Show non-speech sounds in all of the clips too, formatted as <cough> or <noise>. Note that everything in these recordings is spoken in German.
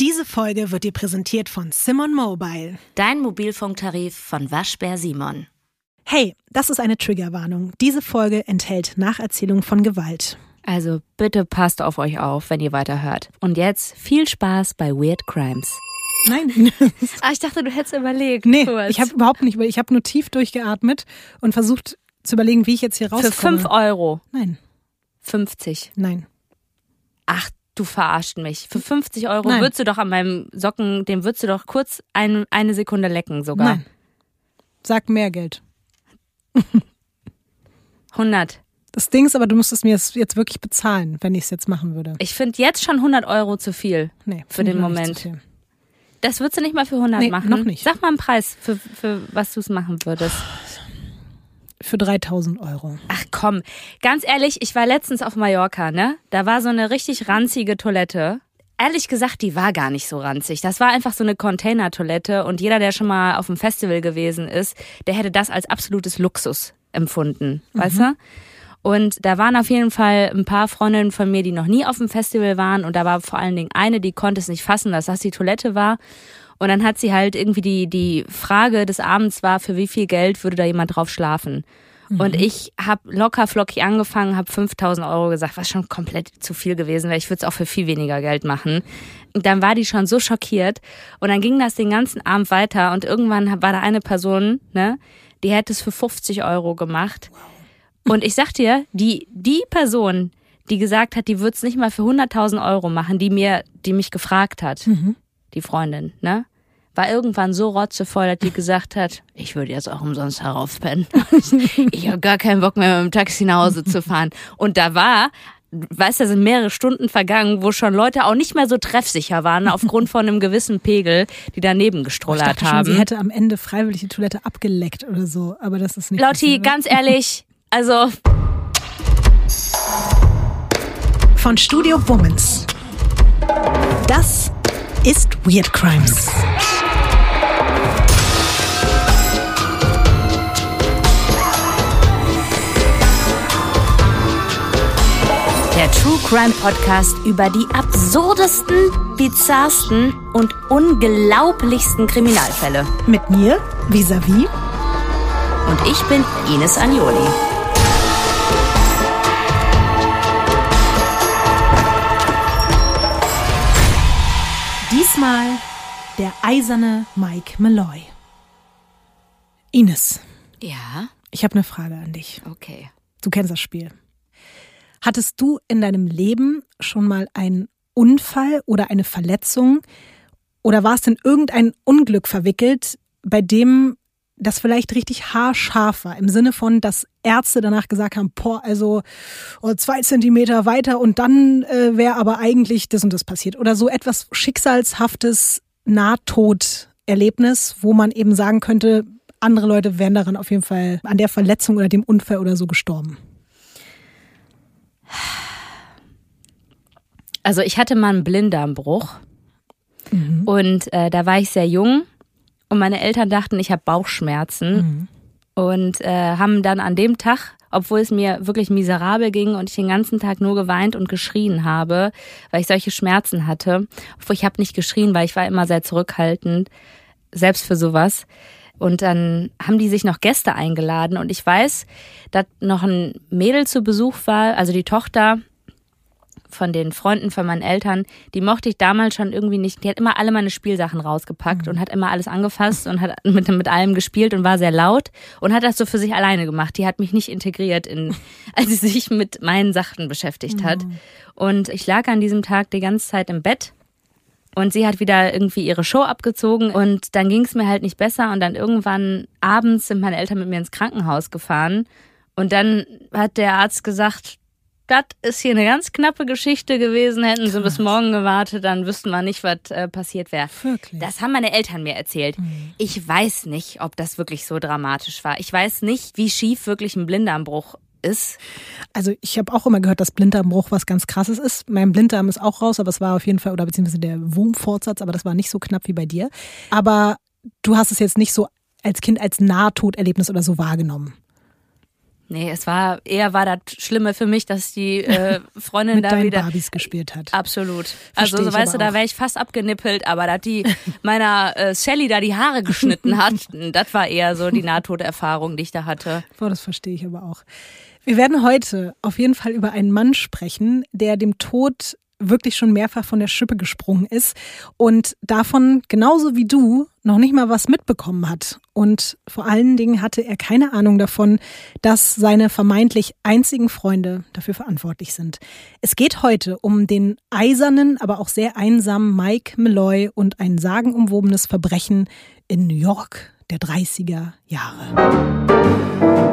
Diese Folge wird dir präsentiert von Simon Mobile. Dein Mobilfunktarif von Waschbär Simon. Hey, das ist eine Triggerwarnung. Diese Folge enthält Nacherzählung von Gewalt. Also bitte passt auf euch auf, wenn ihr weiterhört. Und jetzt viel Spaß bei Weird Crimes. Nein. <laughs> ah, ich dachte, du hättest überlegt. Nee, kurz. ich habe überhaupt nicht überlegt. Ich habe nur tief durchgeatmet und versucht zu überlegen, wie ich jetzt hier rauskomme. Für 5 Euro. Nein, 50. nein. Ach, du verarscht mich. Für 50 Euro Nein. würdest du doch an meinem Socken, den würdest du doch kurz ein, eine Sekunde lecken sogar. Nein. Sag mehr Geld. <laughs> 100. Das Ding ist aber, du müsstest mir das jetzt wirklich bezahlen, wenn ich es jetzt machen würde. Ich finde jetzt schon 100 Euro zu viel. Nee, Für den Moment. Das würdest du nicht mal für 100 Nee, machen? noch nicht. Sag mal einen Preis, für, für was du es machen würdest. Für 3000 Euro. Ach komm, ganz ehrlich, ich war letztens auf Mallorca, ne? Da war so eine richtig ranzige Toilette. Ehrlich gesagt, die war gar nicht so ranzig. Das war einfach so eine Container-Toilette und jeder, der schon mal auf einem Festival gewesen ist, der hätte das als absolutes Luxus empfunden, weißt du? Und da waren auf jeden Fall ein paar Freundinnen von mir, die noch nie auf dem Festival waren und da war vor allen Dingen eine, die konnte es nicht fassen, dass das die Toilette war. Und dann hat sie halt irgendwie die, die Frage des Abends war, für wie viel Geld würde da jemand drauf schlafen? Und ich habe locker flockig angefangen, habe 5000 Euro gesagt, was schon komplett zu viel gewesen wäre. Ich würde es auch für viel weniger Geld machen. Und dann war die schon so schockiert. Und dann ging das den ganzen Abend weiter. Und irgendwann war da eine Person, ne, die hätte es für 50 Euro gemacht. Und ich sag dir, die, die Person, die gesagt hat, die würde es nicht mal für 100.000 Euro machen, die mir, die mich gefragt hat, die Freundin, ne? War irgendwann so rotzevoll, dass die gesagt hat, ich würde jetzt auch umsonst heraufpennen. <laughs> ich habe gar keinen Bock mehr mit dem Taxi nach Hause zu fahren. Und da war, weißt du, da sind mehrere Stunden vergangen, wo schon Leute auch nicht mehr so treffsicher waren, aufgrund von einem gewissen Pegel, die daneben Ich gestrullert dachte schon, haben. sie hätte am Ende freiwillig die Toilette abgeleckt oder so, aber das ist nicht Lotti, ganz ehrlich, also Von Studio Womans. Das ist Weird Crimes. Der True Crime Podcast über die absurdesten, bizarrsten und unglaublichsten Kriminalfälle. Mit mir, vis-à-vis. Und ich bin Ines Agnoli. Diesmal der eiserne Mike Malloy. Ines, Ja, ich habe eine Frage an dich. okay. Du kennst das Spiel. Hattest du in deinem Leben schon mal einen Unfall oder eine Verletzung oder warst in irgendein Unglück verwickelt, bei dem das vielleicht richtig haarscharf war, im Sinne von, dass Ärzte danach gesagt haben, boah, also oh, zwei Zentimeter weiter und dann äh, wäre aber eigentlich das und das passiert. Oder so etwas Schicksalshaftes Nahtoderlebnis, wo man eben sagen könnte, andere Leute wären daran auf jeden Fall an der Verletzung oder dem Unfall oder so gestorben. Also ich hatte mal einen Blinddarmbruch und äh, da war ich sehr jung und meine Eltern dachten, ich habe Bauchschmerzen und äh, haben dann an dem Tag, obwohl es mir wirklich miserabel ging und ich den ganzen Tag nur geweint und geschrien habe, weil ich solche Schmerzen hatte, obwohl ich habe nicht geschrien, weil ich war immer sehr zurückhaltend, selbst für sowas. Und dann haben die sich noch Gäste eingeladen und ich weiß, dass noch ein Mädel zu Besuch war, also die Tochter von den Freunden von meinen Eltern, die mochte ich damals schon irgendwie nicht. Die hat immer alle meine Spielsachen rausgepackt und hat immer alles angefasst und hat mit, mit allem gespielt und war sehr laut und hat das so für sich alleine gemacht. Die hat mich nicht integriert in, <laughs> als sie sich mit meinen Sachen beschäftigt hat. Und ich lag an diesem Tag die ganze Zeit im Bett und sie hat wieder irgendwie ihre Show abgezogen und dann ging es mir halt nicht besser und dann irgendwann abends sind meine Eltern mit mir ins Krankenhaus gefahren und dann hat der Arzt gesagt, das ist hier eine ganz knappe Geschichte gewesen, hätten sie bis morgen gewartet, dann wüssten wir nicht, was äh, passiert wäre. Das haben meine Eltern mir erzählt. Ich weiß nicht, ob das wirklich so dramatisch war. Ich weiß nicht, wie schief wirklich ein Blinddarmbruch ist. Also ich habe auch immer gehört, dass Blinddarmbruch was ganz krasses ist. Mein Blinddarm ist auch raus, aber es war auf jeden Fall, oder beziehungsweise der Wurmfortsatz, aber das war nicht so knapp wie bei dir. Aber du hast es jetzt nicht so als Kind als Nahtoderlebnis oder so wahrgenommen. Nee, es war eher war das Schlimme für mich, dass die äh, <laughs> Freundin Mit da deinen wieder Barbies gespielt hat. absolut. Versteh also so weißt du, da wäre ich fast abgenippelt, aber dass die <laughs> meiner äh, Sally da die Haare geschnitten hat, <laughs> das war eher so die Nahtoderfahrung, die ich da hatte. Boah, das verstehe ich aber auch. Wir werden heute auf jeden Fall über einen Mann sprechen, der dem Tod wirklich schon mehrfach von der Schippe gesprungen ist und davon genauso wie du noch nicht mal was mitbekommen hat. Und vor allen Dingen hatte er keine Ahnung davon, dass seine vermeintlich einzigen Freunde dafür verantwortlich sind. Es geht heute um den eisernen, aber auch sehr einsamen Mike Malloy und ein sagenumwobenes Verbrechen in New York der 30er Jahre.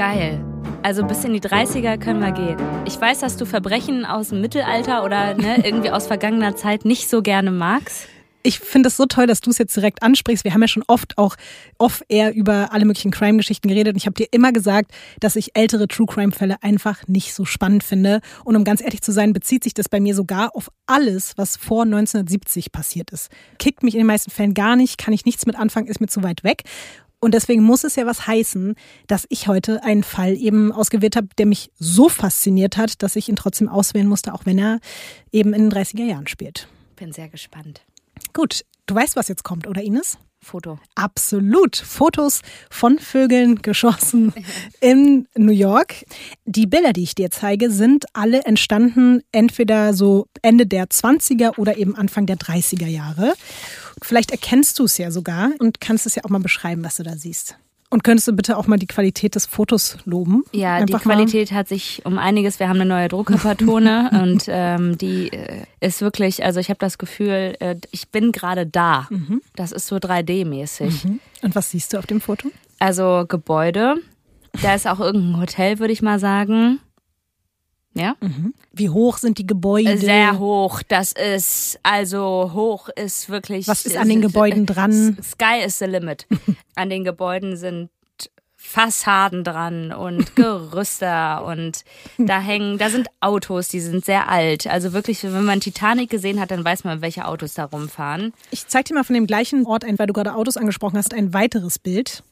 Geil. Also bis in die 30er können wir gehen. Ich weiß, dass du Verbrechen aus dem Mittelalter oder ne, <laughs> irgendwie aus vergangener Zeit nicht so gerne magst. Ich finde es so toll, dass du es jetzt direkt ansprichst. Wir haben ja schon oft auch off-air über alle möglichen Crime-Geschichten geredet. Und ich habe dir immer gesagt, dass ich ältere True-Crime-Fälle einfach nicht so spannend finde. Und um ganz ehrlich zu sein, bezieht sich das bei mir sogar auf alles, was vor 1970 passiert ist. Kickt mich in den meisten Fällen gar nicht, kann ich nichts mit anfangen, ist mir zu weit weg. Und deswegen muss es ja was heißen, dass ich heute einen Fall eben ausgewählt habe, der mich so fasziniert hat, dass ich ihn trotzdem auswählen musste, auch wenn er eben in den 30er Jahren spielt. Bin sehr gespannt. Gut, du weißt, was jetzt kommt, oder Ines? Foto. Absolut. Fotos von Vögeln geschossen <laughs> in New York. Die Bilder, die ich dir zeige, sind alle entstanden entweder so Ende der 20er oder eben Anfang der 30er Jahre. Vielleicht erkennst du es ja sogar und kannst es ja auch mal beschreiben, was du da siehst. Und könntest du bitte auch mal die Qualität des Fotos loben? Ja, Einfach die Qualität hat sich um einiges. Wir haben eine neue Druckerpatrone <laughs> und ähm, die äh, ist wirklich, also ich habe das Gefühl, äh, ich bin gerade da. Das ist so 3D-mäßig. Mal. Und was siehst du auf dem Foto? Also Gebäude. Da ist auch irgendein Hotel, würde ich mal sagen. Ja? Wie hoch sind die Gebäude? Sehr hoch. Das ist, also hoch ist wirklich. Was ist an den Gebäuden dran? <laughs> Sky is the limit. <laughs> An den Gebäuden sind Fassaden dran und <laughs> Gerüster und da hängen, da sind Autos, die sind sehr alt. Also wirklich, wenn man Titanic gesehen hat, dann weiß man, welche Autos da rumfahren. Ich zeig dir mal von dem gleichen Ort ein, weil du gerade Autos angesprochen hast, ein weiteres Bild.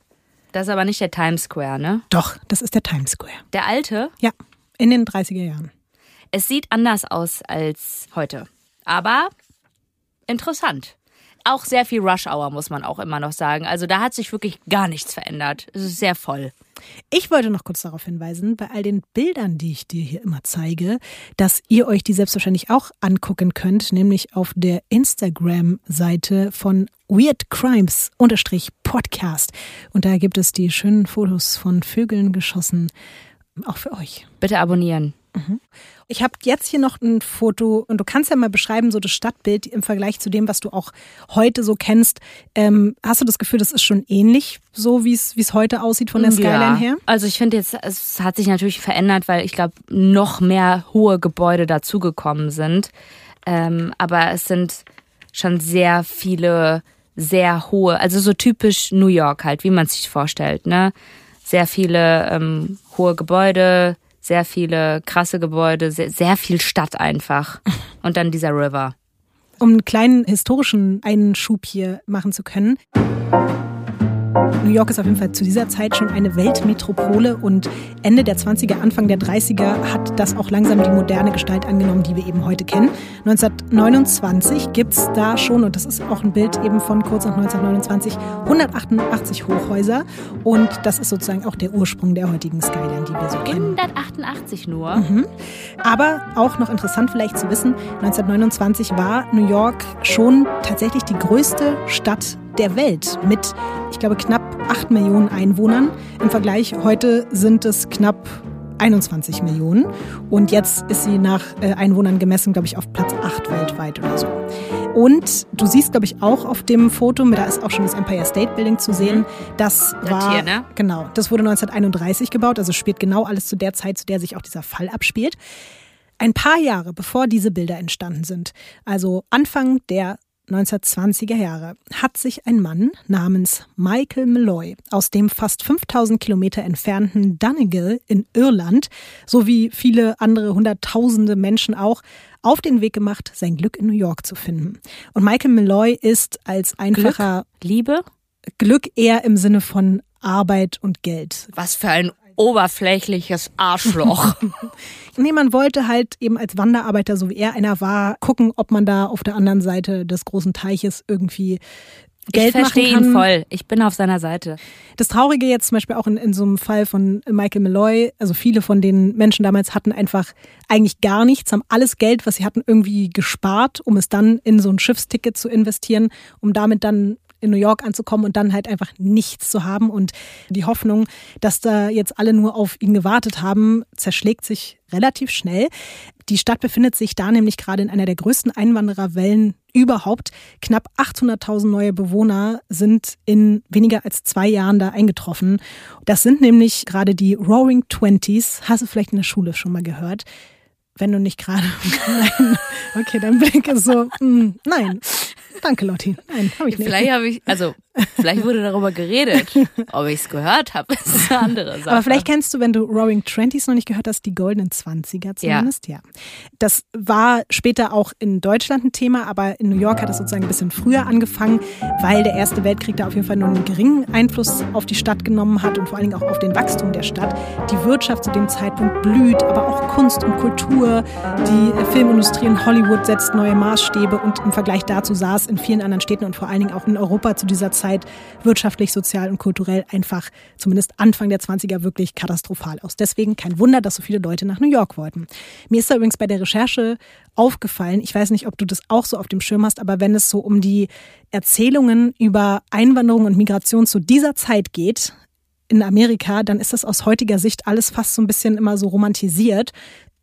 Das ist aber nicht der Times Square, ne? Doch, das ist der Times Square. Der alte, Ja, in den 30er Jahren. es sieht anders aus als heute. Aber interessant. Auch sehr viel Rush Hour, muss man auch immer noch sagen. Also da hat sich wirklich gar nichts verändert. Es ist sehr voll. Ich wollte noch kurz darauf hinweisen, bei all den Bildern, die ich dir hier immer zeige, dass ihr euch die selbstverständlich auch angucken könnt, nämlich auf der Instagram-Seite von Weird Crimes unterstrich Podcast. Und da gibt es die schönen Fotos von Vögeln geschossen, auch für euch. Bitte abonnieren. Ich habe jetzt hier noch ein Foto und du kannst ja mal beschreiben, so das Stadtbild im Vergleich zu dem, was du auch heute so kennst. Ähm, hast du das Gefühl, das ist schon ähnlich, so wie es heute aussieht von der Skyline ja. her? Also ich finde jetzt, es hat sich natürlich verändert, weil ich glaube, noch mehr hohe Gebäude dazugekommen sind. Ähm, aber es sind schon sehr viele, sehr hohe, also so typisch New York halt, wie man es sich vorstellt. Ne? Sehr viele ähm, hohe Gebäude, sehr viele krasse Gebäude, sehr, sehr viel Stadt einfach. <laughs> Und dann dieser River. Um einen kleinen historischen Einschub hier machen zu können. New York ist auf jeden Fall zu dieser Zeit schon eine Weltmetropole und Ende der 20er, Anfang der 30er hat das auch langsam die moderne Gestalt angenommen, die wir eben heute kennen. 1929 gibt's da schon, und das ist auch ein Bild eben von kurz nach 1929, 188 Hochhäuser und das ist sozusagen auch der Ursprung der heutigen Skyline, die wir so kennen. 188 nur. Aber auch noch interessant vielleicht zu wissen, 1929 war New York schon tatsächlich die größte Stadt der Welt mit, ich glaube, knapp 8 Millionen Einwohnern. Im Vergleich heute sind es knapp 21 Millionen. Und jetzt ist sie nach äh, Einwohnern gemessen, glaube ich, auf Platz 8 weltweit oder so. Und du siehst, glaube ich, auch auf dem Foto, da ist auch schon das Empire State Building zu sehen. Das Das war, hier, ne? genau, das wurde 1931 gebaut, also spielt genau alles zu der Zeit, zu der sich auch dieser Fall abspielt. Ein paar Jahre bevor diese Bilder entstanden sind, also Anfang der 1920er Jahre, hat sich ein Mann namens Michael Malloy aus dem fast 5000 Kilometer entfernten Donegal in Irland sowie viele andere Hunderttausende Menschen auch auf den Weg gemacht, sein Glück in New York zu finden. Und Michael Malloy ist als einfacher Liebe? Glück eher im Sinne von Arbeit und Geld. Was für ein oberflächliches Arschloch. <laughs> nee, man wollte halt eben als Wanderarbeiter, so wie er einer war, gucken, ob man da auf der anderen Seite des großen Teiches irgendwie Geld ich verstehe ihn voll. Ich bin auf seiner Seite. Das Traurige jetzt zum Beispiel auch in, in so einem Fall von Michael Malloy, also viele von den Menschen damals hatten einfach eigentlich gar nichts, haben alles Geld, was sie hatten, irgendwie gespart, um es dann in so ein Schiffsticket zu investieren, um damit dann in New York anzukommen und dann halt einfach nichts zu haben. Und die Hoffnung, dass da jetzt alle nur auf ihn gewartet haben, zerschlägt sich relativ schnell. Die Stadt befindet sich da nämlich gerade in einer der größten Einwandererwellen überhaupt. Knapp 800.000 neue Bewohner sind in weniger als zwei Jahren da eingetroffen. Das sind nämlich gerade die Roaring Twenties. Hast du vielleicht in der Schule schon mal gehört? Wenn du nicht gerade. <laughs> Nein. Okay, dein Blick ist so. Mm, nein. Danke, Lotti. Nein, habe ich nicht. Vielleicht habe ich, also vielleicht wurde darüber geredet. <laughs> Ob ich es gehört habe, ist eine andere Sache. Aber vielleicht kennst du, wenn du Roaring Twenties noch nicht gehört hast, die goldenen Zwanziger zumindest. Ja. ja. Das war später auch in Deutschland ein Thema, aber in New York hat es sozusagen ein bisschen früher angefangen, weil der Erste Weltkrieg da auf jeden Fall nur einen geringen Einfluss auf die Stadt genommen hat und vor allen Dingen auch auf den Wachstum der Stadt. Die Wirtschaft zu dem Zeitpunkt blüht, aber auch Kunst und Kultur. Die Filmindustrie in Hollywood setzt neue Maßstäbe und im Vergleich dazu sah es in vielen anderen Städten und vor allen Dingen auch in Europa zu dieser Zeit wirtschaftlich, sozial und kulturell einfach zumindest Anfang der 20er wirklich katastrophal aus. Deswegen kein Wunder, dass so viele Leute nach New York wollten. Mir ist da übrigens bei der Recherche aufgefallen, ich weiß nicht, ob du das auch so auf dem Schirm hast, aber wenn es so um die Erzählungen über Einwanderung und Migration zu dieser Zeit geht, in Amerika, dann ist das aus heutiger Sicht alles fast so ein bisschen immer so romantisiert.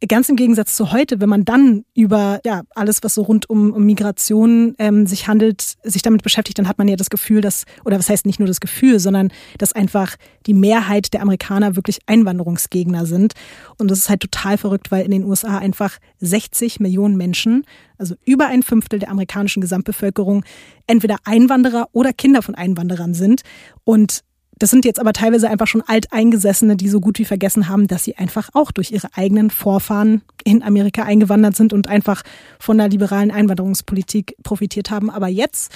Ganz im Gegensatz zu heute, wenn man dann über ja, alles, was so rund um, um Migration ähm, sich handelt, sich damit beschäftigt, dann hat man ja das Gefühl, dass, oder was heißt nicht nur das Gefühl, sondern dass einfach die Mehrheit der Amerikaner wirklich Einwanderungsgegner sind. Und das ist halt total verrückt, weil in den USA einfach 60 Millionen Menschen, also über ein Fünftel der amerikanischen Gesamtbevölkerung, entweder Einwanderer oder Kinder von Einwanderern sind. Und das sind jetzt aber teilweise einfach schon Alteingesessene, die so gut wie vergessen haben, dass sie einfach auch durch ihre eigenen Vorfahren in Amerika eingewandert sind und einfach von der liberalen Einwanderungspolitik profitiert haben. Aber jetzt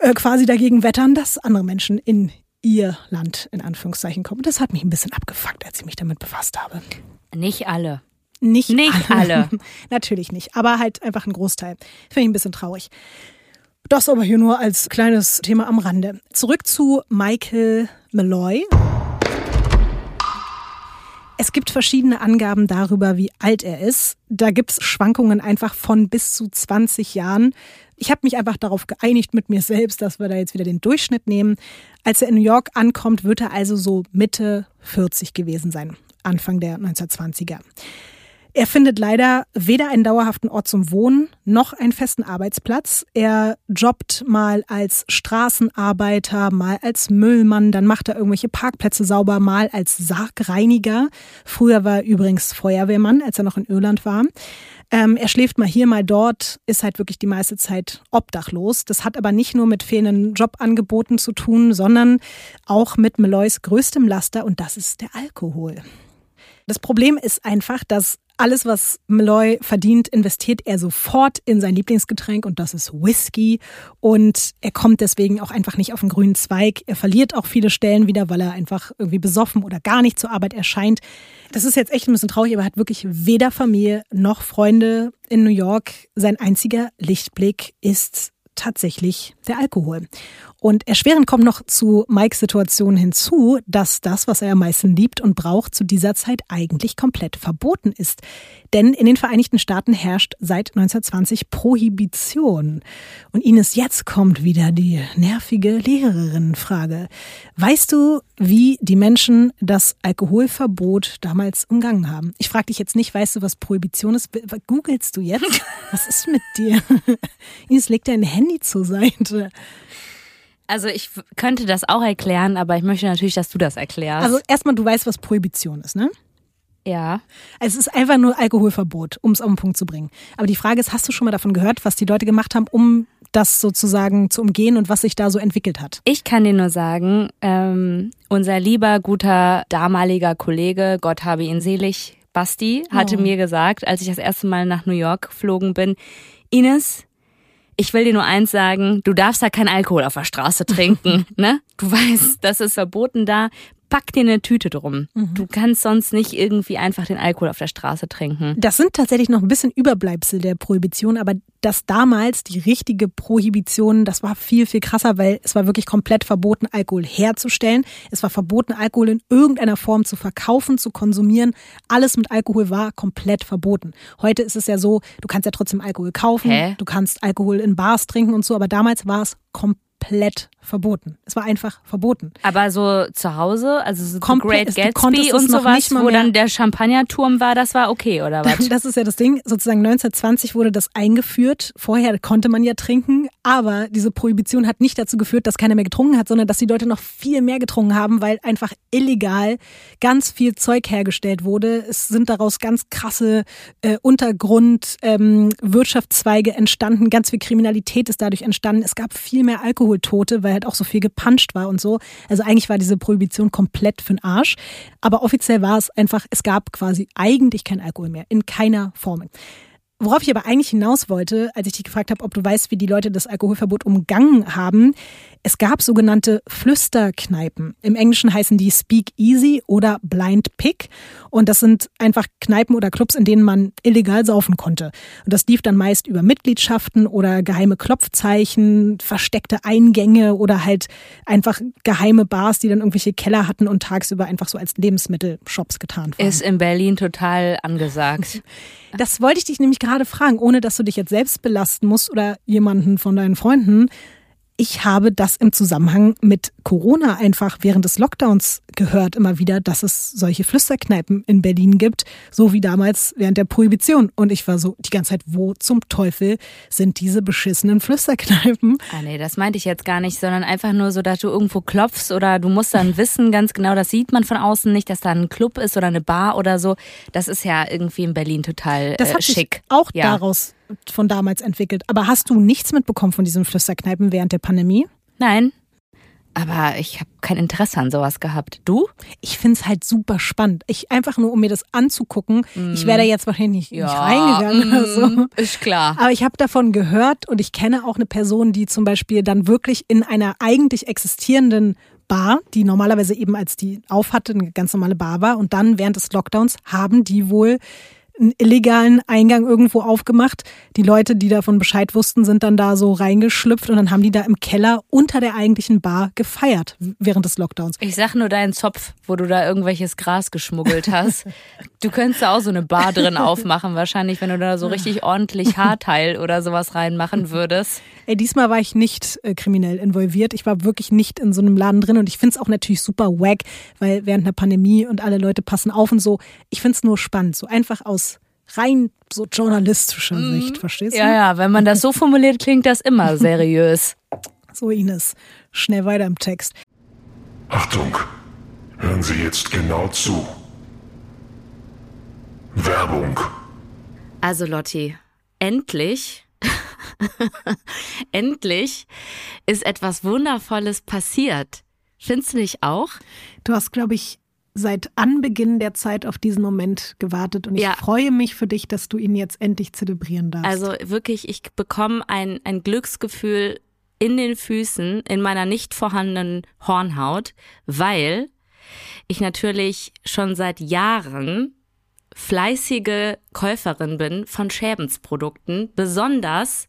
äh, quasi dagegen wettern, dass andere Menschen in ihr Land in Anführungszeichen kommen. Das hat mich ein bisschen abgefuckt, als ich mich damit befasst habe. Nicht alle. Nicht, nicht alle. alle. <laughs> Natürlich nicht, aber halt einfach ein Großteil. Finde ich ein bisschen traurig. Das aber hier nur als kleines Thema am Rande. Zurück zu Michael Malloy. Es gibt verschiedene Angaben darüber, wie alt er ist. Da gibt es Schwankungen einfach von bis zu 20 Jahren. Ich habe mich einfach darauf geeinigt mit mir selbst, dass wir da jetzt wieder den Durchschnitt nehmen. Als er in New York ankommt, wird er also so Mitte 40 gewesen sein, Anfang der 1920er. Er findet leider weder einen dauerhaften Ort zum Wohnen noch einen festen Arbeitsplatz. Er jobbt mal als Straßenarbeiter, mal als Müllmann, dann macht er irgendwelche Parkplätze sauber, mal als Sargreiniger. Früher war er übrigens Feuerwehrmann, als er noch in Irland war. Ähm, er schläft mal hier, mal dort, ist halt wirklich die meiste Zeit obdachlos. Das hat aber nicht nur mit fehlenden Jobangeboten zu tun, sondern auch mit Meloys größtem Laster und das ist der Alkohol. Das Problem ist einfach, dass alles, was Malloy verdient, investiert er sofort in sein Lieblingsgetränk und das ist Whisky. Und er kommt deswegen auch einfach nicht auf den grünen Zweig. Er verliert auch viele Stellen wieder, weil er einfach irgendwie besoffen oder gar nicht zur Arbeit erscheint. Das ist jetzt echt ein bisschen traurig, aber er hat wirklich weder Familie noch Freunde in New York. Sein einziger Lichtblick ist tatsächlich der Alkohol. Und erschwerend kommt noch zu Mikes Situation hinzu, dass das, was er am meisten liebt und braucht, zu dieser Zeit eigentlich komplett verboten ist. Denn in den Vereinigten Staaten herrscht seit 1920 Prohibition. Und Ines, jetzt kommt wieder die nervige Lehrerinnenfrage. Weißt du, wie die Menschen das Alkoholverbot damals umgangen haben? Ich frage dich jetzt nicht, weißt du, was Prohibition ist? Googelst du jetzt? <laughs> Was ist mit dir? <laughs> Ines, leg dein Handy zur Seite. Also ich könnte das auch erklären, aber ich möchte natürlich, dass du das erklärst. Also erstmal, du weißt, was Prohibition ist, ne? Ja. Also es ist einfach nur Alkoholverbot, um es auf den Punkt zu bringen. Aber die Frage ist, hast du schon mal davon gehört, was die Leute gemacht haben, um das sozusagen zu umgehen und was sich da so entwickelt hat? Ich kann dir nur sagen, ähm, unser lieber, guter, damaliger Kollege, Gott habe ihn selig, Basti, hatte oh. mir gesagt, als ich das erste Mal nach New York geflogen bin, Ines, ich will dir nur eins sagen, du darfst da kein Alkohol auf der Straße trinken, <laughs> ne? Du weißt, das ist verboten da. Pack dir eine Tüte drum. Mhm. Du kannst sonst nicht irgendwie einfach den Alkohol auf der Straße trinken. Das sind tatsächlich noch ein bisschen Überbleibsel der Prohibition, aber dass damals die richtige Prohibition, das war viel, viel krasser, weil es war wirklich komplett verboten, Alkohol herzustellen. Es war verboten, Alkohol in irgendeiner Form zu verkaufen, zu konsumieren. Alles mit Alkohol war komplett verboten. Heute ist es ja so, du kannst ja trotzdem Alkohol kaufen, Hä? du kannst Alkohol in Bars trinken und so, aber damals war es komplett verboten. Es war einfach verboten. Aber so zu Hause, also so Komplett, Great Gatsby und sowas, wo dann der Champagnerturm war, das war okay, oder <laughs> was? Das ist ja das Ding. Sozusagen 1920 wurde das eingeführt. Vorher konnte man ja trinken, aber diese Prohibition hat nicht dazu geführt, dass keiner mehr getrunken hat, sondern dass die Leute noch viel mehr getrunken haben, weil einfach illegal ganz viel Zeug hergestellt wurde. Es sind daraus ganz krasse äh, Untergrundwirtschaftszweige ähm, entstanden. Ganz viel Kriminalität ist dadurch entstanden. Es gab viel mehr Alkoholtote, weil halt auch so viel gepanscht war und so. Also eigentlich war diese Prohibition komplett für den Arsch. Aber offiziell war es einfach, es gab quasi eigentlich kein Alkohol mehr. In keiner Form. Worauf ich aber eigentlich hinaus wollte, als ich dich gefragt habe, ob du weißt, wie die Leute das Alkoholverbot umgangen haben, es gab sogenannte Flüsterkneipen. Im Englischen heißen die Speak Easy oder Blind Pick. Und das sind einfach Kneipen oder Clubs, in denen man illegal saufen konnte. Und das lief dann meist über Mitgliedschaften oder geheime Klopfzeichen, versteckte Eingänge oder halt einfach geheime Bars, die dann irgendwelche Keller hatten und tagsüber einfach so als Lebensmittelshops getan waren. Ist in Berlin total angesagt. <laughs> Das wollte ich dich nämlich gerade fragen, ohne dass du dich jetzt selbst belasten musst oder jemanden von deinen Freunden ich habe das im Zusammenhang mit Corona einfach während des Lockdowns gehört, immer wieder, dass es solche Flüsterkneipen in Berlin gibt, so wie damals während der Prohibition. Und ich war so die ganze Zeit, wo zum Teufel sind diese beschissenen Flüsterkneipen? Ah, nee, das meinte ich jetzt gar nicht, sondern einfach nur so, dass du irgendwo klopfst oder du musst dann wissen, ganz genau, das sieht man von außen nicht, dass da ein Club ist oder eine Bar oder so. Das ist ja irgendwie in Berlin total das hat äh, schick. Sich auch ja. daraus von damals entwickelt. Aber hast du nichts mitbekommen von diesen Flüsterkneipen während der Pandemie? Nein. Aber ich habe kein Interesse an sowas gehabt. Du? Ich finde es halt super spannend. Ich einfach nur, um mir das anzugucken. Mm. Ich wäre da jetzt wahrscheinlich nicht, ja, nicht reingegangen mm, oder so. Ist klar. Aber ich habe davon gehört und ich kenne auch eine Person, die zum Beispiel dann wirklich in einer eigentlich existierenden Bar, die normalerweise eben als die aufhatte, eine ganz normale Bar war. Und dann während des Lockdowns haben die wohl einen illegalen Eingang irgendwo aufgemacht. Die Leute, die davon Bescheid wussten, sind dann da so reingeschlüpft und dann haben die da im Keller unter der eigentlichen Bar gefeiert während des Lockdowns. Ich sag nur deinen Zopf, wo du da irgendwelches Gras geschmuggelt hast. du könntest da auch so eine Bar drin aufmachen, wahrscheinlich, wenn du da so richtig ordentlich Haarteil oder sowas reinmachen würdest. Ey, diesmal war ich nicht äh, kriminell involviert. Ich war wirklich nicht in so einem Laden drin und ich find's auch natürlich super wack, weil während einer Pandemie und alle Leute passen auf und so. Ich find's nur spannend, so einfach aus rein so journalistischer mhm. Sicht, verstehst du? Ja, ja, wenn man das so formuliert, klingt das immer <laughs> seriös. so, Ines, schnell weiter im Text. Achtung, hören Sie jetzt genau zu. Werbung. Also Lotti, endlich, <laughs> endlich ist etwas Wundervolles passiert. Findest du nicht auch? Du hast, glaube ich, seit Anbeginn der Zeit auf diesen Moment gewartet und ich ja. freue mich für dich, dass du ihn jetzt endlich zelebrieren darfst. Also wirklich, ich bekomme ein, ein Glücksgefühl in den Füßen, in meiner nicht vorhandenen Hornhaut, weil ich natürlich schon seit Jahren fleißige Käuferin bin von Schäbensprodukten, besonders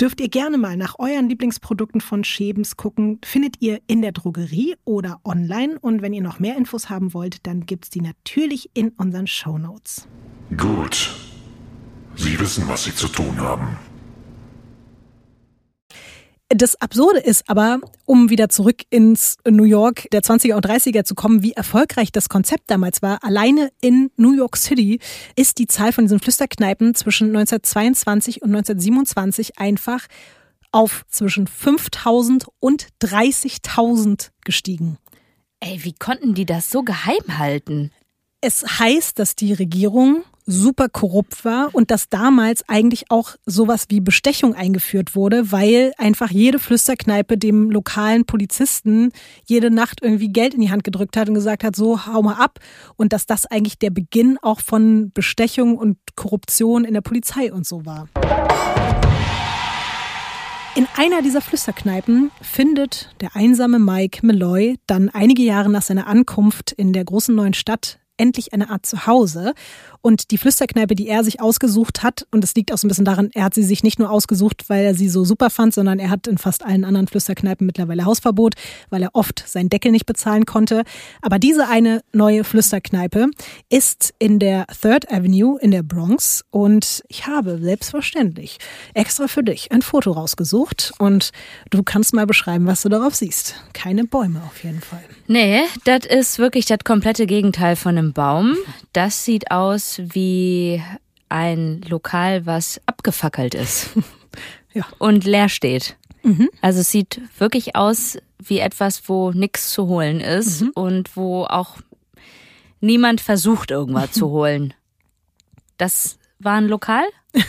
dürft ihr gerne mal nach euren Lieblingsprodukten von Schebens gucken. Findet ihr in der Drogerie oder online. Und wenn ihr noch mehr Infos haben wollt, dann gibt es die natürlich in unseren Show Notes. Gut. Sie wissen, was Sie zu tun haben. Das Absurde ist aber, um wieder zurück ins New York der 20er und 30er zu kommen, wie erfolgreich das Konzept damals war. Alleine in New York City ist die Zahl von diesen Flüsterkneipen zwischen 1922 und 1927 einfach auf zwischen 5000 und 30.000 gestiegen. Ey, wie konnten die das so geheim halten? Es heißt, dass die Regierung super korrupt war und dass damals eigentlich auch sowas wie Bestechung eingeführt wurde, weil einfach jede Flüsterkneipe dem lokalen Polizisten jede Nacht irgendwie Geld in die Hand gedrückt hat und gesagt hat, so hau mal ab und dass das eigentlich der Beginn auch von Bestechung und Korruption in der Polizei und so war. In einer dieser Flüsterkneipen findet der einsame Mike Malloy dann einige Jahre nach seiner Ankunft in der großen neuen Stadt endlich eine Art Zuhause. Und die Flüsterkneipe, die er sich ausgesucht hat, und es liegt auch so ein bisschen daran, er hat sie sich nicht nur ausgesucht, weil er sie so super fand, sondern er hat in fast allen anderen Flüsterkneipen mittlerweile Hausverbot, weil er oft seinen Deckel nicht bezahlen konnte. Aber diese eine neue Flüsterkneipe ist in der Third Avenue in der Bronx und ich habe selbstverständlich extra für dich ein Foto rausgesucht und du kannst mal beschreiben, was du darauf siehst. Keine Bäume auf jeden Fall. Nee, das ist wirklich das komplette Gegenteil von einem Baum. Das sieht aus wie ein Lokal, was abgefackelt ist. <laughs> ja. Und leer steht. Mhm. Also es sieht wirklich aus wie etwas, wo nichts zu holen ist mhm. und wo auch niemand versucht, irgendwas zu <laughs> holen. Das war ein Lokal? <laughs>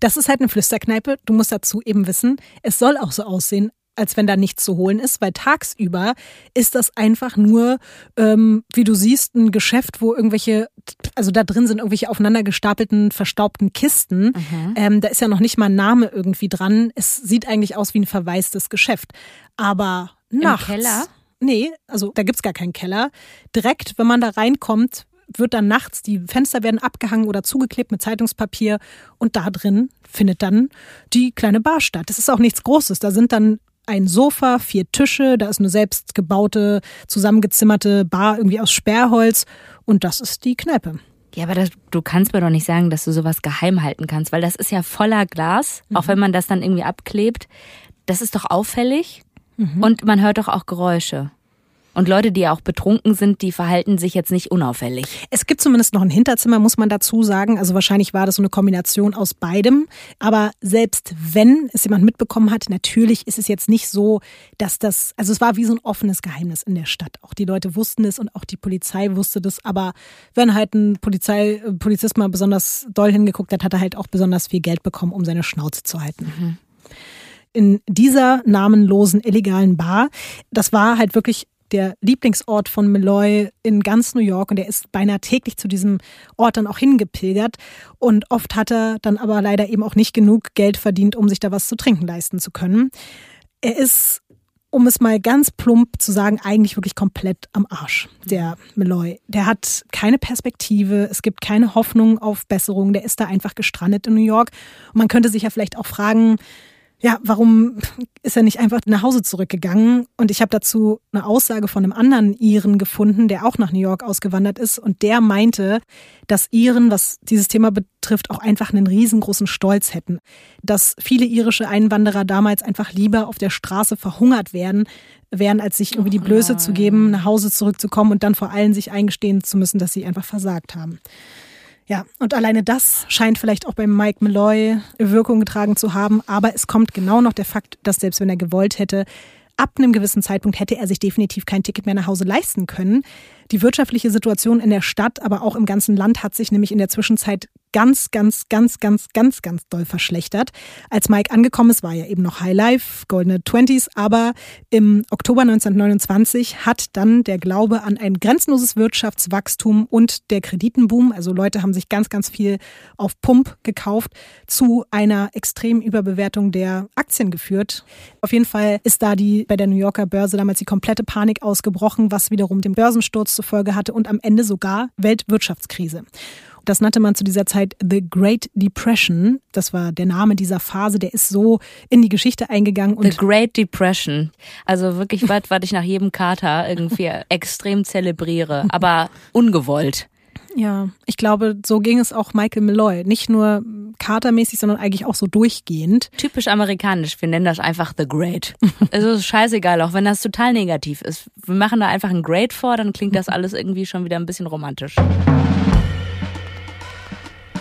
Das ist halt eine Flüsterkneipe. Du musst dazu eben wissen, es soll auch so aussehen, als wenn da nichts zu holen ist, weil tagsüber ist das einfach nur, ähm, wie du siehst, ein Geschäft, wo irgendwelche, also da drin sind irgendwelche aufeinander gestapelten, verstaubten Kisten. Mhm. Ähm, da ist ja noch nicht mal ein Name irgendwie dran. Es sieht eigentlich aus wie ein verwaistes Geschäft. Aber nachts. Im Keller? Nee, also da gibt's gar keinen Keller. Direkt, wenn man da reinkommt, wird dann nachts, die Fenster werden abgehangen oder zugeklebt mit Zeitungspapier und da drin findet dann die kleine Bar statt. Das ist auch nichts Großes. Da sind dann ein Sofa, vier Tische, da ist eine selbstgebaute, zusammengezimmerte Bar irgendwie aus Sperrholz und das ist die Kneipe. Ja, aber das, du kannst mir doch nicht sagen, dass du sowas geheim halten kannst, weil das ist ja voller Glas, mhm. auch wenn man das dann irgendwie abklebt. Das ist doch auffällig mhm. und man hört doch auch Geräusche. Und Leute, die auch betrunken sind, die verhalten sich jetzt nicht unauffällig. Es gibt zumindest noch ein Hinterzimmer, muss man dazu sagen. Also wahrscheinlich war das so eine Kombination aus beidem. Aber selbst wenn es jemand mitbekommen hat, natürlich ist es jetzt nicht so, dass das, also es war wie so ein offenes Geheimnis in der Stadt. Auch die Leute wussten es und auch die Polizei wusste das. Aber wenn halt ein Polizei, Polizist mal besonders doll hingeguckt hat, hat er halt auch besonders viel Geld bekommen, um seine Schnauze zu halten. Mhm in dieser namenlosen illegalen Bar. Das war halt wirklich der Lieblingsort von Malloy in ganz New York und er ist beinahe täglich zu diesem Ort dann auch hingepilgert und oft hat er dann aber leider eben auch nicht genug Geld verdient, um sich da was zu trinken leisten zu können. Er ist um es mal ganz plump zu sagen, eigentlich wirklich komplett am Arsch, der Malloy. Der hat keine Perspektive, es gibt keine Hoffnung auf Besserung, der ist da einfach gestrandet in New York. Und man könnte sich ja vielleicht auch fragen, ja, warum ist er nicht einfach nach Hause zurückgegangen? Und ich habe dazu eine Aussage von einem anderen Iren gefunden, der auch nach New York ausgewandert ist. Und der meinte, dass Iren, was dieses Thema betrifft, auch einfach einen riesengroßen Stolz hätten. Dass viele irische Einwanderer damals einfach lieber auf der Straße verhungert werden, wären, als sich irgendwie die Blöße zu geben, nach Hause zurückzukommen und dann vor allen sich eingestehen zu müssen, dass sie einfach versagt haben. Ja, und alleine das scheint vielleicht auch beim Mike Malloy Wirkung getragen zu haben. Aber es kommt genau noch der Fakt, dass selbst wenn er gewollt hätte, ab einem gewissen Zeitpunkt hätte er sich definitiv kein Ticket mehr nach Hause leisten können. Die wirtschaftliche Situation in der Stadt, aber auch im ganzen Land hat sich nämlich in der Zwischenzeit ganz, ganz, ganz, ganz, ganz, ganz doll verschlechtert. Als Mike angekommen ist, war ja eben noch High Life, goldene Twenties, aber im Oktober 1929 hat dann der Glaube an ein grenzenloses Wirtschaftswachstum und der Kreditenboom, also Leute haben sich ganz, ganz viel auf Pump gekauft, zu einer extremen Überbewertung der Aktien geführt. Auf jeden Fall ist da die bei der New Yorker Börse damals die komplette Panik ausgebrochen, was wiederum den Börsensturz zur Folge hatte und am Ende sogar Weltwirtschaftskrise. Das nannte man zu dieser Zeit The Great Depression. Das war der Name dieser Phase. Der ist so in die Geschichte eingegangen. The Great Depression. Also wirklich was, was ich nach jedem Kater irgendwie <laughs> extrem zelebriere, aber ungewollt. Ja, ich glaube, so ging es auch Michael Malloy. Nicht nur katermäßig, sondern eigentlich auch so durchgehend. Typisch amerikanisch. Wir nennen das einfach The Great. <laughs> Also ist scheißegal, auch wenn das total negativ ist. Wir machen da einfach ein Great vor, dann klingt das <laughs> alles irgendwie schon wieder ein bisschen romantisch.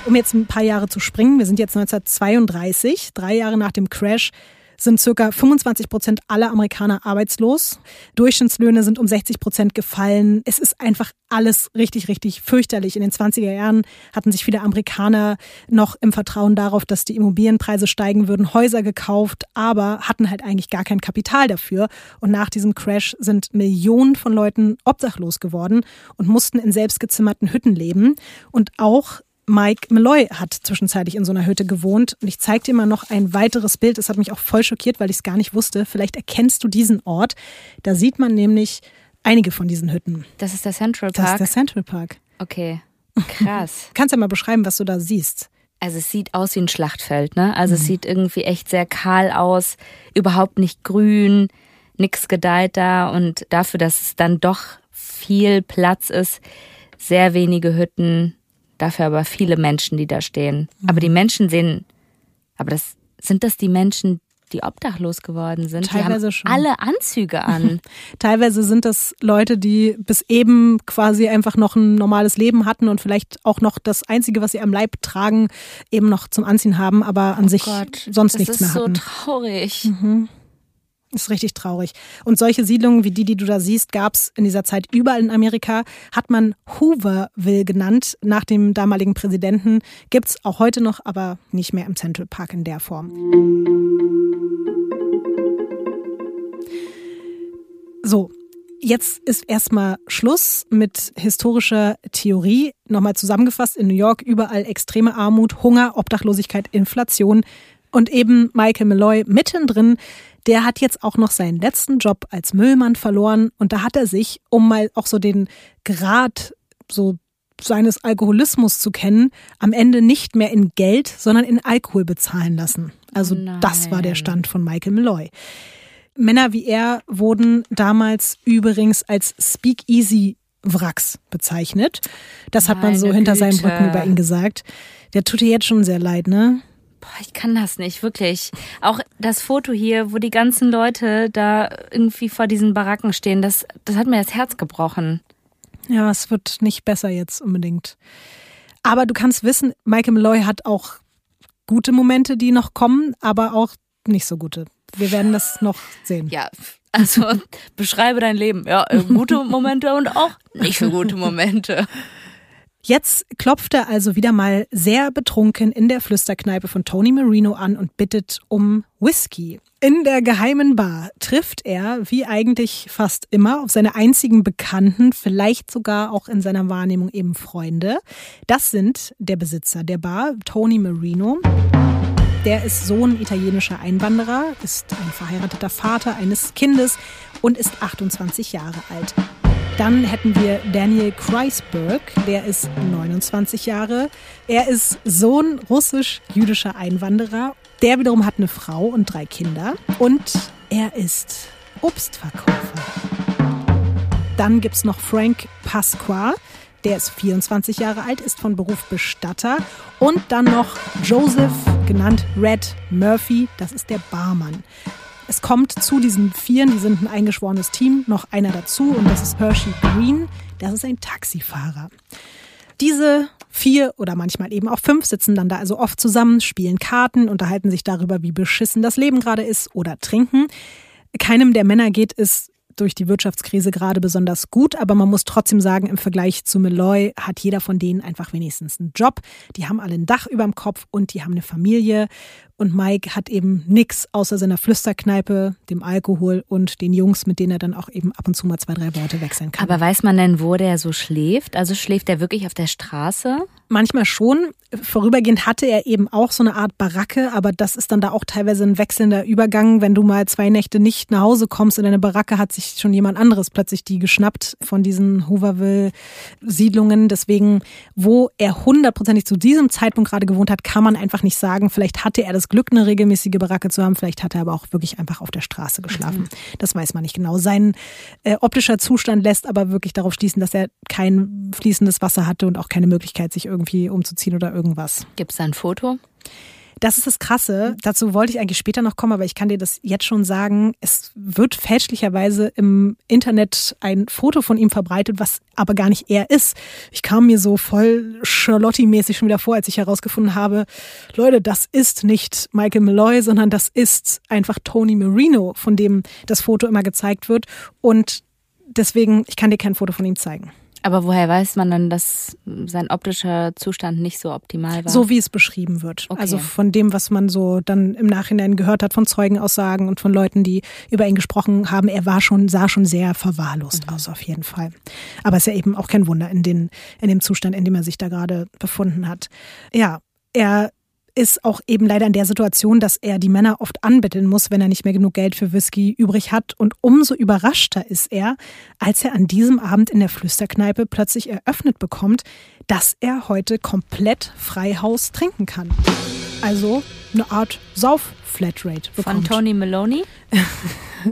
Um jetzt ein paar Jahre zu springen, wir sind jetzt 1932, drei Jahre nach dem Crash, sind circa 25 Prozent aller Amerikaner arbeitslos. Durchschnittslöhne sind um 60 Prozent gefallen. Es ist einfach alles richtig, richtig fürchterlich. In den 20er Jahren hatten sich viele Amerikaner noch im Vertrauen darauf, dass die Immobilienpreise steigen würden, Häuser gekauft, aber hatten halt eigentlich gar kein Kapital dafür. Und nach diesem Crash sind Millionen von Leuten obdachlos geworden und mussten in selbstgezimmerten Hütten leben. Und auch Mike Malloy hat zwischenzeitlich in so einer Hütte gewohnt. Und ich zeige dir mal noch ein weiteres Bild. Das hat mich auch voll schockiert, weil ich es gar nicht wusste. Vielleicht erkennst du diesen Ort. Da sieht man nämlich einige von diesen Hütten. Das ist der Central Park. Das ist der Central Park. Okay. <laughs> Krass. Kannst ja mal beschreiben, was du da siehst. Also es sieht aus wie ein Schlachtfeld, ne? Also mhm. es sieht irgendwie echt sehr kahl aus, überhaupt nicht grün, nix gedeiht da und dafür, dass es dann doch viel Platz ist, sehr wenige Hütten, dafür aber viele Menschen, die da stehen. Mhm. Aber die Menschen sehen, aber das sind das die Menschen, die obdachlos geworden sind. Teilweise schon. alle Anzüge an. <laughs> Teilweise sind das Leute, die bis eben quasi einfach noch ein normales Leben hatten und vielleicht auch noch das Einzige, was sie am Leib tragen, eben noch zum Anziehen haben, aber an oh sich Gott, sonst nichts mehr hatten. Das ist so traurig. Mhm. Ist richtig traurig. Und solche Siedlungen wie die, die du da siehst, gab es in dieser Zeit überall in Amerika. Hat man Hooverville genannt, nach dem damaligen Präsidenten. Gibt es auch heute noch, aber nicht mehr im Central Park in der Form. So, jetzt ist erstmal Schluss mit historischer Theorie. Nochmal zusammengefasst, in New York überall extreme Armut, Hunger, Obdachlosigkeit, Inflation und eben Michael Malloy mittendrin der hat jetzt auch noch seinen letzten Job als Müllmann verloren und da hat er sich, um mal auch so den Grad so seines Alkoholismus zu kennen, am Ende nicht mehr in Geld, sondern in Alkohol bezahlen lassen. Also oh das war der Stand von Michael Malloy. Männer wie er wurden damals übrigens als Speakeasy Wracks bezeichnet. Das hat man so hinter Güte. seinem Rücken über ihn gesagt. Der tut dir jetzt schon sehr leid, ne? Boah, ich kann das nicht, wirklich. Auch das Foto hier, wo die ganzen Leute da irgendwie vor diesen Baracken stehen, das, das hat mir das Herz gebrochen. Ja, es wird nicht besser jetzt unbedingt. Aber du kannst wissen, Michael Malloy hat auch gute Momente, die noch kommen, aber auch nicht so gute. Wir werden das noch sehen. Ja, also <laughs> beschreibe dein Leben. Ja, gute Momente und auch nicht so gute Momente. <laughs> Jetzt klopft er also wieder mal sehr betrunken in der Flüsterkneipe von Tony Marino an und bittet um Whisky. In der geheimen Bar trifft er, wie eigentlich fast immer, auf seine einzigen Bekannten, vielleicht sogar auch in seiner Wahrnehmung eben Freunde. Das sind der Besitzer der Bar, Tony Marino. Der ist Sohn italienischer Einwanderer, ist ein verheirateter Vater eines Kindes und ist 28 Jahre alt. Dann hätten wir Daniel Kreisberg, der ist 29 Jahre. Er ist Sohn russisch-jüdischer Einwanderer Der wiederum hat eine Frau und drei Kinder und er ist Obstverkäufer. Dann gibt's noch Frank Pasqua. Der ist 24 Jahre alt, ist von Beruf Bestatter. Und dann noch Joseph, genannt Red Murphy, das ist der Barmann. Es kommt zu diesen Vieren, die sind ein eingeschworenes Team, noch einer dazu und das ist Hershey Green, das ist ein Taxifahrer. Diese vier oder manchmal eben auch fünf sitzen dann da also oft zusammen, spielen Karten, unterhalten sich darüber, wie beschissen das Leben gerade ist oder trinken. Keinem der Männer geht es durch die Wirtschaftskrise gerade besonders gut, aber man muss trotzdem sagen, im Vergleich zu Malloy hat jeder von denen einfach wenigstens einen Job. Die haben alle ein Dach über dem Kopf und die haben eine Familie. Und Mike hat eben nichts außer seiner Flüsterkneipe, dem Alkohol und den Jungs, mit denen er dann auch eben ab und zu mal zwei, drei Worte wechseln kann. Aber weiß man denn, wo der so schläft? Also schläft er wirklich auf der Straße? Manchmal schon. Vorübergehend hatte er eben auch so eine Art Baracke, aber das ist dann da auch teilweise ein wechselnder Übergang. Wenn du mal zwei Nächte nicht nach Hause kommst in deine Baracke, hat sich schon jemand anderes plötzlich die geschnappt von diesen Hooverville-Siedlungen. Deswegen, wo er hundertprozentig zu diesem Zeitpunkt gerade gewohnt hat, kann man einfach nicht sagen. Vielleicht hatte er das Glück, eine regelmäßige Baracke zu haben. Vielleicht hat er aber auch wirklich einfach auf der Straße geschlafen. Mhm. Das weiß man nicht genau. Sein äh, optischer Zustand lässt aber wirklich darauf schließen, dass er kein fließendes Wasser hatte und auch keine Möglichkeit, sich irgendwie umzuziehen oder irgendwas. Gibt es ein Foto? Das ist das Krasse. Dazu wollte ich eigentlich später noch kommen, aber ich kann dir das jetzt schon sagen. Es wird fälschlicherweise im Internet ein Foto von ihm verbreitet, was aber gar nicht er ist. Ich kam mir so voll Charlotte-mäßig schon wieder vor, als ich herausgefunden habe, Leute, das ist nicht Michael Malloy, sondern das ist einfach Tony Marino, von dem das Foto immer gezeigt wird. Und deswegen, ich kann dir kein Foto von ihm zeigen. Aber woher weiß man dann, dass sein optischer Zustand nicht so optimal war? So wie es beschrieben wird. Okay. Also von dem, was man so dann im Nachhinein gehört hat von Zeugenaussagen und von Leuten, die über ihn gesprochen haben, er war schon, sah schon sehr verwahrlost mhm. aus, auf jeden Fall. Aber es ist ja eben auch kein Wunder in, den, in dem Zustand, in dem er sich da gerade befunden hat. Ja, er ist auch eben leider in der Situation, dass er die Männer oft anbetteln muss, wenn er nicht mehr genug Geld für Whisky übrig hat. Und umso überraschter ist er, als er an diesem Abend in der Flüsterkneipe plötzlich eröffnet bekommt, dass er heute komplett Freihaus trinken kann. Also eine Art Sauf-Flatrate bekommt. Von Tony Maloney? <laughs>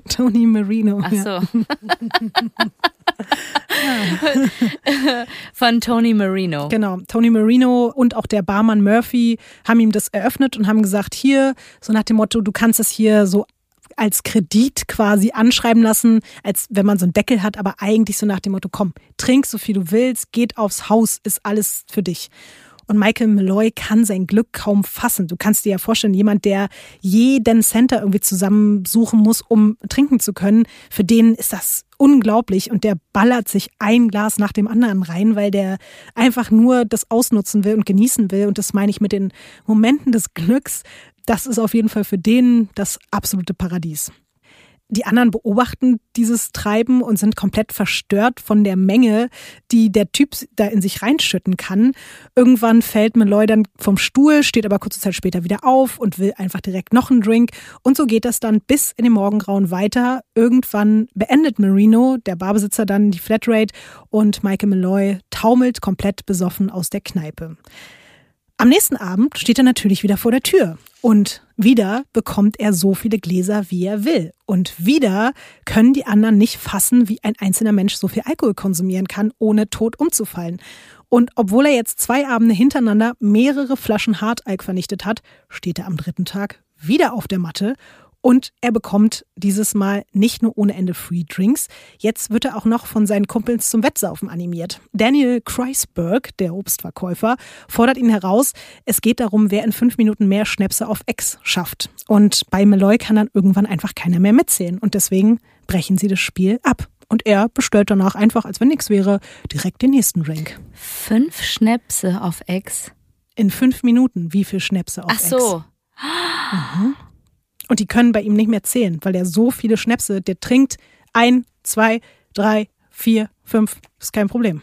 <laughs> Tony Marino. Ach so. Ja. <laughs> Von Tony Marino. Genau. Tony Marino und auch der Barmann Murphy haben ihm das eröffnet und haben gesagt, hier, so nach dem Motto, du kannst es hier so als Kredit quasi anschreiben lassen, als wenn man so einen Deckel hat, aber eigentlich so nach dem Motto, komm, trink so viel du willst, geht aufs Haus, ist alles für dich. Und Michael Malloy kann sein Glück kaum fassen. Du kannst dir ja vorstellen, jemand, der jeden Center irgendwie zusammensuchen muss, um trinken zu können, für den ist das unglaublich und der ballert sich ein Glas nach dem anderen rein, weil der einfach nur das ausnutzen will und genießen will. Und das meine ich mit den Momenten des Glücks. Das ist auf jeden Fall für den das absolute Paradies. Die anderen beobachten dieses Treiben und sind komplett verstört von der Menge, die der Typ da in sich reinschütten kann. Irgendwann fällt Malloy dann vom Stuhl, steht aber kurze Zeit später wieder auf und will einfach direkt noch einen Drink. Und so geht das dann bis in den Morgengrauen weiter. Irgendwann beendet Marino, der Barbesitzer, dann die Flatrate und Michael Malloy taumelt komplett besoffen aus der Kneipe. Am nächsten Abend steht er natürlich wieder vor der Tür und wieder bekommt er so viele Gläser, wie er will. Und wieder können die anderen nicht fassen, wie ein einzelner Mensch so viel Alkohol konsumieren kann, ohne tot umzufallen. Und obwohl er jetzt zwei Abende hintereinander mehrere Flaschen Hartalk vernichtet hat, steht er am dritten Tag wieder auf der Matte und er bekommt dieses Mal nicht nur ohne Ende Free Drinks, jetzt wird er auch noch von seinen Kumpels zum Wettsaufen animiert. Daniel Kreisberg, der Obstverkäufer, fordert ihn heraus. Es geht darum, wer in fünf Minuten mehr Schnäpse auf Ex schafft. Und bei Malloy kann dann irgendwann einfach keiner mehr mitzählen. Und deswegen brechen sie das Spiel ab. Und er bestellt danach einfach, als wenn nichts wäre, direkt den nächsten Drink. Fünf Schnäpse auf Ex? In fünf Minuten. Wie viel Schnäpse auf Ex? Ach so. Ex? Mhm. Und die können bei ihm nicht mehr zählen, weil er so viele Schnäpse, der trinkt ein, zwei, drei, vier, fünf, ist kein Problem.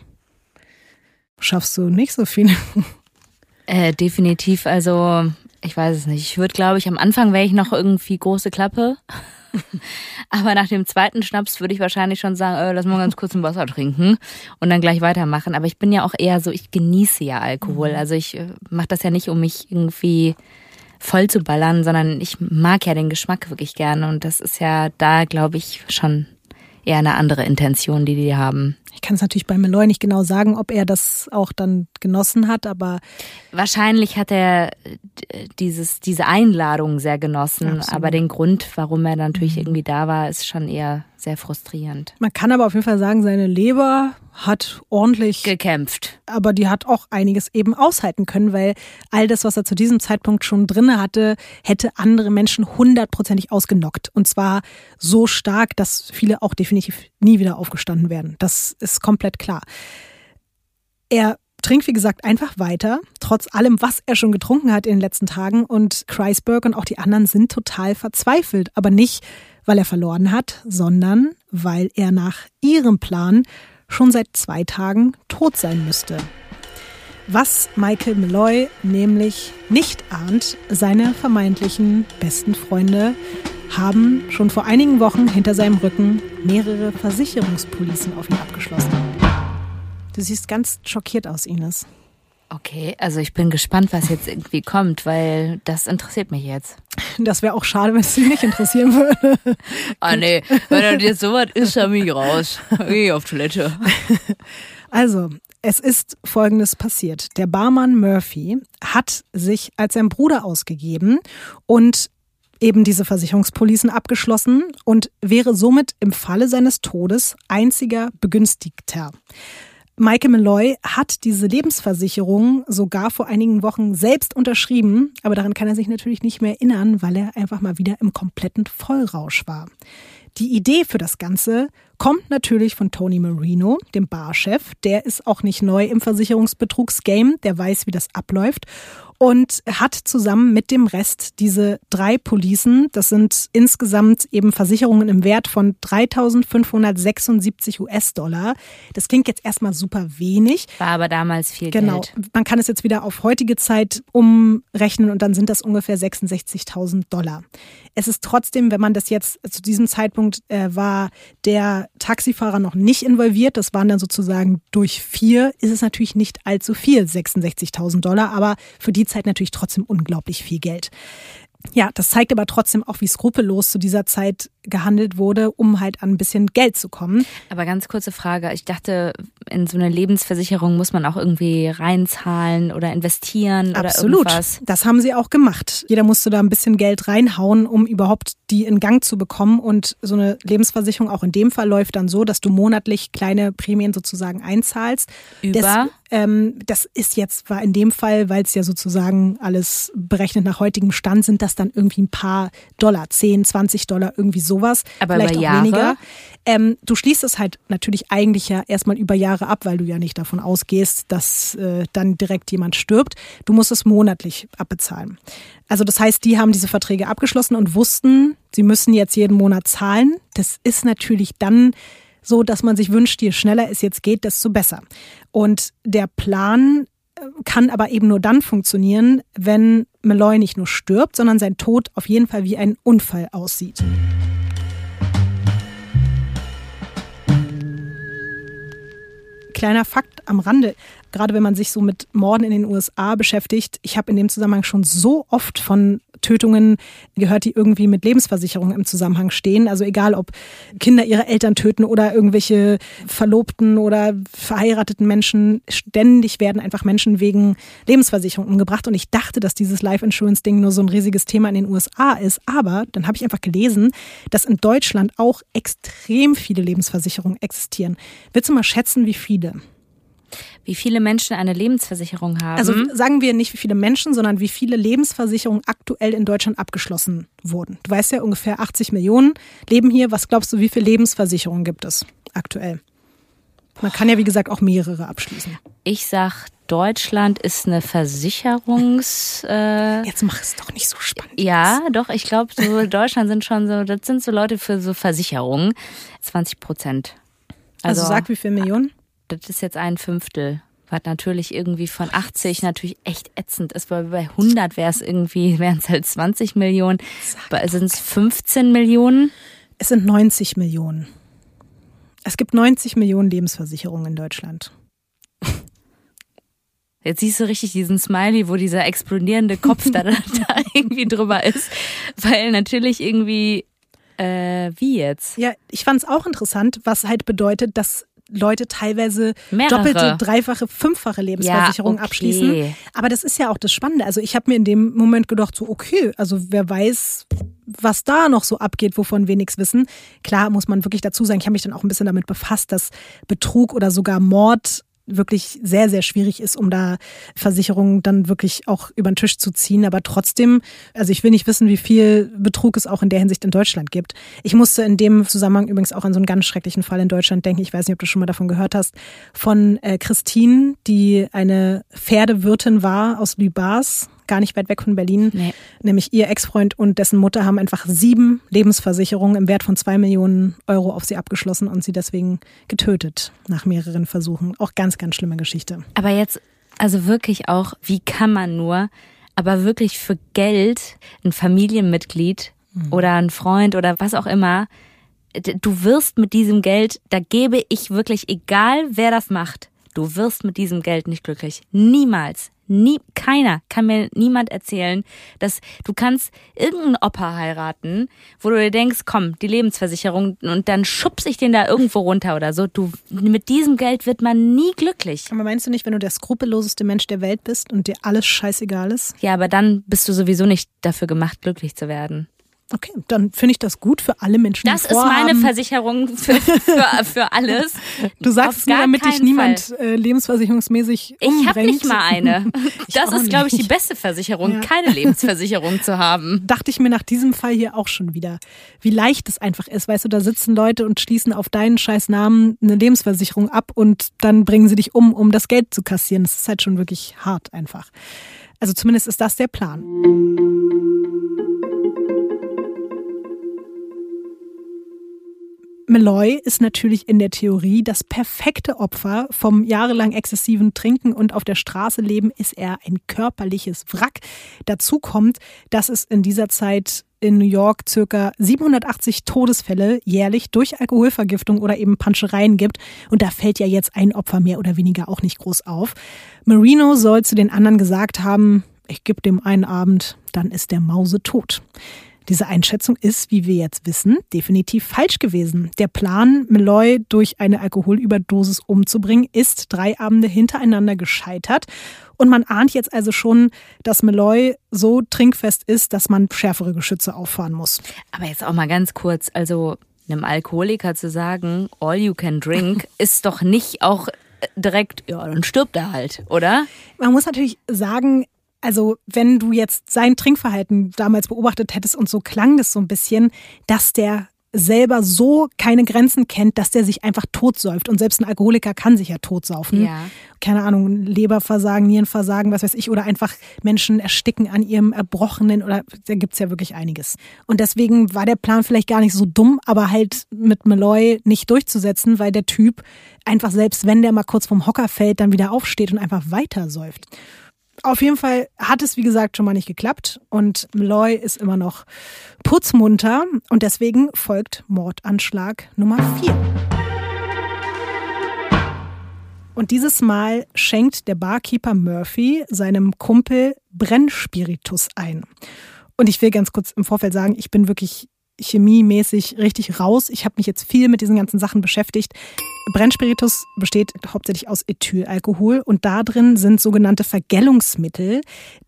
Schaffst du nicht so viel? <laughs> Äh, definitiv, also ich weiß es nicht. Ich würde, glaube ich, am Anfang wäre ich noch irgendwie große Klappe. <laughs> Aber nach dem zweiten Schnaps würde ich wahrscheinlich schon sagen, äh, lass mal ganz kurz ein Wasser trinken und dann gleich weitermachen. Aber ich bin ja auch eher so, ich genieße ja Alkohol. Mhm. Also ich äh, mache das ja nicht, um mich irgendwie voll zu ballern, sondern ich mag ja den Geschmack wirklich gerne und das ist ja da, glaube ich, schon eher eine andere Intention, die die haben. Ich kann es natürlich bei Meloy nicht genau sagen, ob er das auch dann genossen hat, aber wahrscheinlich hat er dieses diese Einladung sehr genossen, Absolut. aber den Grund, warum er natürlich mhm. irgendwie da war, ist schon eher sehr frustrierend. Man kann aber auf jeden Fall sagen, seine Leber hat ordentlich gekämpft. Aber die hat auch einiges eben aushalten können, weil all das, was er zu diesem Zeitpunkt schon drinne hatte, hätte andere Menschen hundertprozentig ausgenockt. Und zwar so stark, dass viele auch definitiv nie wieder aufgestanden werden. Das ist komplett klar. Er trinkt, wie gesagt, einfach weiter, trotz allem, was er schon getrunken hat in den letzten Tagen. Und Kreisberg und auch die anderen sind total verzweifelt. Aber nicht, weil er verloren hat, sondern weil er nach ihrem Plan schon seit zwei Tagen tot sein müsste. Was Michael Malloy nämlich nicht ahnt, seine vermeintlichen besten Freunde haben schon vor einigen Wochen hinter seinem Rücken mehrere Versicherungspolicen auf ihn abgeschlossen. Du siehst ganz schockiert aus, Ines. Okay, also ich bin gespannt, was jetzt irgendwie kommt, weil das interessiert mich jetzt. Das wäre auch schade, wenn es dich nicht interessieren würde. ah nee, wenn er jetzt sowas ist, dann bin ich raus. Geh auf Toilette. Also, es ist Folgendes passiert. Der Barmann Murphy hat sich als sein Bruder ausgegeben und eben diese Versicherungspolicen abgeschlossen und wäre somit im Falle seines Todes einziger Begünstigter. Michael Malloy hat diese Lebensversicherung sogar vor einigen Wochen selbst unterschrieben, aber daran kann er sich natürlich nicht mehr erinnern, weil er einfach mal wieder im kompletten Vollrausch war. Die Idee für das Ganze kommt natürlich von Tony Marino, dem Barchef. Der ist auch nicht neu im Versicherungsbetrugsgame, der weiß, wie das abläuft und hat zusammen mit dem Rest diese drei Policen, das sind insgesamt eben Versicherungen im Wert von 3.576 US-Dollar. Das klingt jetzt erstmal super wenig. War aber damals viel genau. Geld. Genau. Man kann es jetzt wieder auf heutige Zeit umrechnen und dann sind das ungefähr 66.000 Dollar. Es ist trotzdem, wenn man das jetzt zu diesem Zeitpunkt äh, war, der Taxifahrer noch nicht involviert, das waren dann sozusagen durch vier, ist es natürlich nicht allzu viel, 66.000 Dollar, aber für die Zeit natürlich trotzdem unglaublich viel Geld. Ja, das zeigt aber trotzdem auch, wie skrupellos zu dieser Zeit gehandelt wurde, um halt an ein bisschen Geld zu kommen. Aber ganz kurze Frage. Ich dachte, in so eine Lebensversicherung muss man auch irgendwie reinzahlen oder investieren Absolut. oder irgendwas. Das haben sie auch gemacht. Jeder musste da ein bisschen Geld reinhauen, um überhaupt die in Gang zu bekommen. Und so eine Lebensversicherung auch in dem Fall läuft dann so, dass du monatlich kleine Prämien sozusagen einzahlst. Über? Das, ähm, das ist jetzt, war in dem Fall, weil es ja sozusagen alles berechnet nach heutigem Stand sind, das dann irgendwie ein paar Dollar, 10, 20 Dollar, irgendwie sowas. Aber vielleicht auch Jahre? weniger. Ähm, du schließt es halt natürlich eigentlich ja erstmal über Jahre ab, weil du ja nicht davon ausgehst, dass äh, dann direkt jemand stirbt. Du musst es monatlich abbezahlen. Also das heißt, die haben diese Verträge abgeschlossen und wussten, sie müssen jetzt jeden Monat zahlen. Das ist natürlich dann so, dass man sich wünscht, je schneller es jetzt geht, desto besser. Und der Plan kann aber eben nur dann funktionieren, wenn Malloy nicht nur stirbt, sondern sein Tod auf jeden Fall wie ein Unfall aussieht. Kleiner Fakt am Rande gerade wenn man sich so mit Morden in den USA beschäftigt, ich habe in dem Zusammenhang schon so oft von Tötungen gehört, die irgendwie mit Lebensversicherungen im Zusammenhang stehen. Also egal, ob Kinder ihre Eltern töten oder irgendwelche verlobten oder verheirateten Menschen, ständig werden einfach Menschen wegen Lebensversicherung umgebracht. Und ich dachte, dass dieses Life Insurance Ding nur so ein riesiges Thema in den USA ist. Aber dann habe ich einfach gelesen, dass in Deutschland auch extrem viele Lebensversicherungen existieren. Willst du mal schätzen, wie viele? Wie viele Menschen eine Lebensversicherung haben. Also sagen wir nicht wie viele Menschen, sondern wie viele Lebensversicherungen aktuell in Deutschland abgeschlossen wurden. Du weißt ja, ungefähr 80 Millionen leben hier. Was glaubst du, wie viele Lebensversicherungen gibt es aktuell? Man kann ja, wie gesagt, auch mehrere abschließen. Ich sag, Deutschland ist eine Versicherungs. <laughs> Äh, Jetzt mach es doch nicht so spannend. Ja, doch, ich glaube, so <laughs> Deutschland sind schon so, das sind so Leute für so Versicherungen. 20 Prozent. Also, also sag wie viele Millionen? Das ist jetzt ein Fünftel. Was natürlich irgendwie von 80 natürlich echt ätzend ist, weil bei 100 wäre es irgendwie, wären es halt 20 Millionen. Sind es 15 Millionen? Es sind 90 Millionen. Es gibt 90 Millionen Lebensversicherungen in Deutschland. <laughs> Jetzt siehst du richtig diesen Smiley, wo dieser explodierende Kopf <laughs> da, da irgendwie drüber ist. Weil natürlich irgendwie, äh, wie jetzt? Ja, ich fand es auch interessant, was halt bedeutet, dass Leute teilweise Mehrere. doppelte, dreifache, fünffache Lebensversicherung Ja, okay. abschließen. Aber das ist ja auch das Spannende. Also ich habe mir in dem Moment gedacht, so okay, also wer weiß, was da noch so abgeht, wovon wir nichts wissen. Klar muss man wirklich dazu sagen, ich habe mich dann auch ein bisschen damit befasst, dass Betrug oder sogar Mord wirklich sehr, sehr schwierig ist, um da Versicherungen dann wirklich auch über den Tisch zu ziehen. Aber trotzdem, also ich will nicht wissen, wie viel Betrug es auch in der Hinsicht in Deutschland gibt. Ich musste in dem Zusammenhang übrigens auch an so einen ganz schrecklichen Fall in Deutschland denken. Ich weiß nicht, ob du schon mal davon gehört hast. Von äh, Christine, die eine Pferdewirtin war aus Lübars, gar nicht weit weg von Berlin. Nee. Nämlich ihr Ex-Freund und dessen Mutter haben einfach sieben Lebensversicherungen im Wert von zwei Millionen Euro auf sie abgeschlossen und sie deswegen getötet nach mehreren Versuchen. Auch ganz, ganz schlimme Geschichte. Aber jetzt, also wirklich auch, wie kann man nur, aber wirklich für Geld ein Familienmitglied oder ein Freund oder was auch immer, du wirst mit diesem Geld, da gebe ich wirklich, egal wer das macht, du wirst mit diesem Geld nicht glücklich. Niemals. Nie, keiner kann mir niemand erzählen, dass du kannst irgendeinen Opa heiraten, wo du dir denkst, komm, die Lebensversicherung und dann schubse ich den da irgendwo runter oder so. Du, mit diesem Geld wird man nie glücklich. Aber meinst du nicht, wenn du der skrupelloseste Mensch der Welt bist und dir alles scheißegal ist? Ja, aber dann bist du sowieso nicht dafür gemacht, glücklich zu werden. Okay, dann finde ich das gut für alle Menschen, Das ist meine. Versicherung für, für, für alles. Du sagst es nur, damit dich niemand äh, lebensversicherungsmäßig Ich habe umbringt. nicht mal eine. <laughs> Das ist, glaube ich, die beste Versicherung, Ja. keine Lebensversicherung zu haben. <laughs> dachte ich mir nach diesem Fall hier auch schon wieder, wie leicht es einfach ist. Weißt du, da sitzen Leute und schließen auf deinen scheiß Namen eine Lebensversicherung ab und dann bringen sie dich um, um das Geld zu kassieren. Das ist halt schon wirklich hart einfach. Also zumindest ist das der Plan. Malloy ist natürlich in der Theorie das perfekte Opfer vom jahrelang exzessiven Trinken und auf der Straße leben ist er ein körperliches Wrack. Dazu kommt, dass es in dieser Zeit in New York circa 780 Todesfälle jährlich durch Alkoholvergiftung oder eben Panschereien gibt. Und da fällt ja jetzt ein Opfer mehr oder weniger auch nicht groß auf. Marino soll zu den anderen gesagt haben, ich gebe dem einen Abend, dann ist der Mause tot. Diese Einschätzung ist, wie wir jetzt wissen, definitiv falsch gewesen. Der Plan, Malloy durch eine Alkoholüberdosis umzubringen, ist drei Abende hintereinander gescheitert. Und man ahnt jetzt also schon, dass Malloy so trinkfest ist, dass man schärfere Geschütze auffahren muss. Aber jetzt auch mal ganz kurz, also einem Alkoholiker zu sagen, all you can drink, <laughs> ist doch nicht auch direkt, ja, dann stirbt er halt, oder? Man muss natürlich sagen, also wenn du jetzt sein Trinkverhalten damals beobachtet hättest und so klang das so ein bisschen, dass der selber so keine Grenzen kennt, dass der sich einfach totsäuft. Und selbst ein Alkoholiker kann sich ja totsaufen. Ja. Keine Ahnung, Leberversagen, Nierenversagen, was weiß ich, oder einfach Menschen ersticken an ihrem Erbrochenen oder da gibt's ja wirklich einiges. Und deswegen war der Plan vielleicht gar nicht so dumm, aber halt mit Malloy nicht durchzusetzen, weil der Typ einfach selbst, wenn der mal kurz vom Hocker fällt, dann wieder aufsteht und einfach weiter säuft. Auf jeden Fall hat es, wie gesagt, schon mal nicht geklappt und Malloy ist immer noch putzmunter und deswegen folgt Mordanschlag Nummer 4. Und dieses Mal schenkt der Barkeeper Murphy seinem Kumpel Brennspiritus ein. Und ich will ganz kurz im Vorfeld sagen, ich bin wirklich chemiemäßig richtig raus. Ich habe mich jetzt viel mit diesen ganzen Sachen beschäftigt. Brennspiritus besteht hauptsächlich aus Ethylalkohol und da drin sind sogenannte Vergällungsmittel.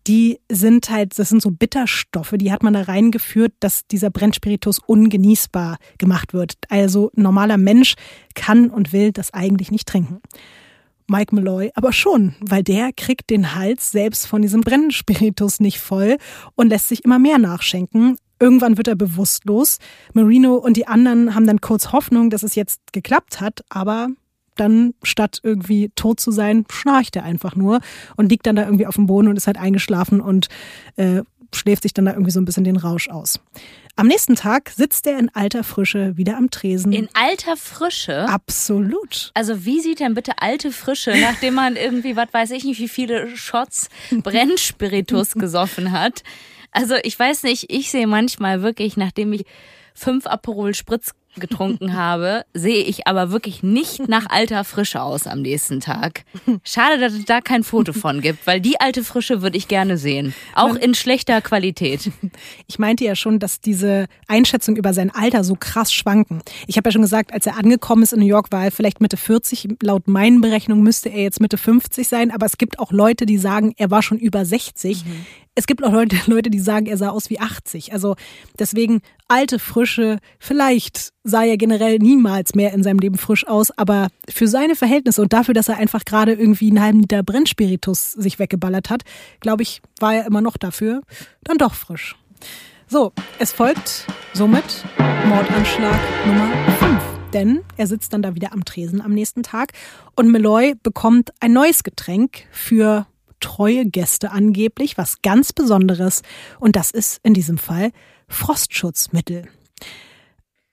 Die sind halt, das sind so Bitterstoffe, die hat man da reingeführt, dass dieser Brennspiritus ungenießbar gemacht wird. Also normaler Mensch kann und will das eigentlich nicht trinken. Mike Malloy aber schon, weil der kriegt den Hals selbst von diesem Brennspiritus nicht voll und lässt sich immer mehr nachschenken. Irgendwann wird er bewusstlos. Marino und die anderen haben dann kurz Hoffnung, dass es jetzt geklappt hat, aber dann statt irgendwie tot zu sein, schnarcht er einfach nur und liegt dann da irgendwie auf dem Boden und ist halt eingeschlafen und äh, schläft sich dann da irgendwie so ein bisschen den Rausch aus. Am nächsten Tag sitzt er in alter Frische wieder am Tresen. In alter Frische. Absolut. Also wie sieht denn bitte alte Frische, nachdem man irgendwie, was weiß ich nicht, wie viele Shots Brennspiritus gesoffen hat? Also ich weiß nicht, ich sehe manchmal wirklich, nachdem ich fünf Aperol Spritz getrunken <laughs> habe, sehe ich aber wirklich nicht nach alter Frische aus am nächsten Tag. Schade, dass es da kein Foto von gibt, weil die alte Frische würde ich gerne sehen. Auch in schlechter Qualität. <laughs> Ich meinte ja schon, dass diese Einschätzung über sein Alter so krass schwanken. Ich habe ja schon gesagt, als er angekommen ist in New York, war er vielleicht Mitte 40. Laut meinen Berechnungen müsste er jetzt Mitte 50 sein. Aber es gibt auch Leute, die sagen, er war schon über 60. Mhm es gibt auch <laughs> Leute, die sagen, er sah aus wie 80. Also deswegen alte Frische, vielleicht sah er generell niemals mehr in seinem Leben frisch aus, aber für seine Verhältnisse und dafür, dass er einfach gerade irgendwie einen halben Liter Brennspiritus sich weggeballert hat, glaube ich, war er immer noch dafür dann doch frisch. So, es folgt somit Mordanschlag Nummer 5. Denn er sitzt dann da wieder am Tresen am nächsten Tag und Meloy bekommt ein neues Getränk für treue Gäste angeblich, was ganz Besonderes. Und das ist in diesem Fall Frostschutzmittel.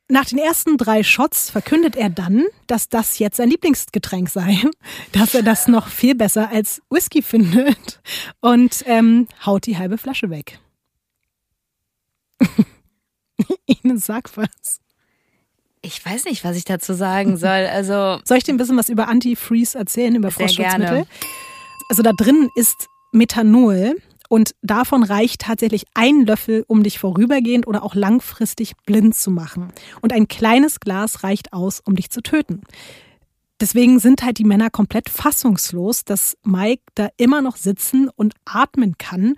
Nach den ersten drei Shots verkündet er dann, dass das jetzt sein Lieblingsgetränk sei, <laughs> dass er das noch viel besser als Whisky findet und ähm, haut die halbe Flasche weg. <laughs> Ines, sag was. Ich weiß nicht, was ich dazu sagen soll. Also soll ich dir ein bisschen was über Antifreeze erzählen, über Frostschutzmittel? Gerne. Also da drin ist Methanol und davon reicht tatsächlich ein Löffel, um dich vorübergehend oder auch langfristig blind zu machen. Und ein kleines Glas reicht aus, um dich zu töten. Deswegen sind halt die Männer komplett fassungslos, dass Mike da immer noch sitzen und atmen kann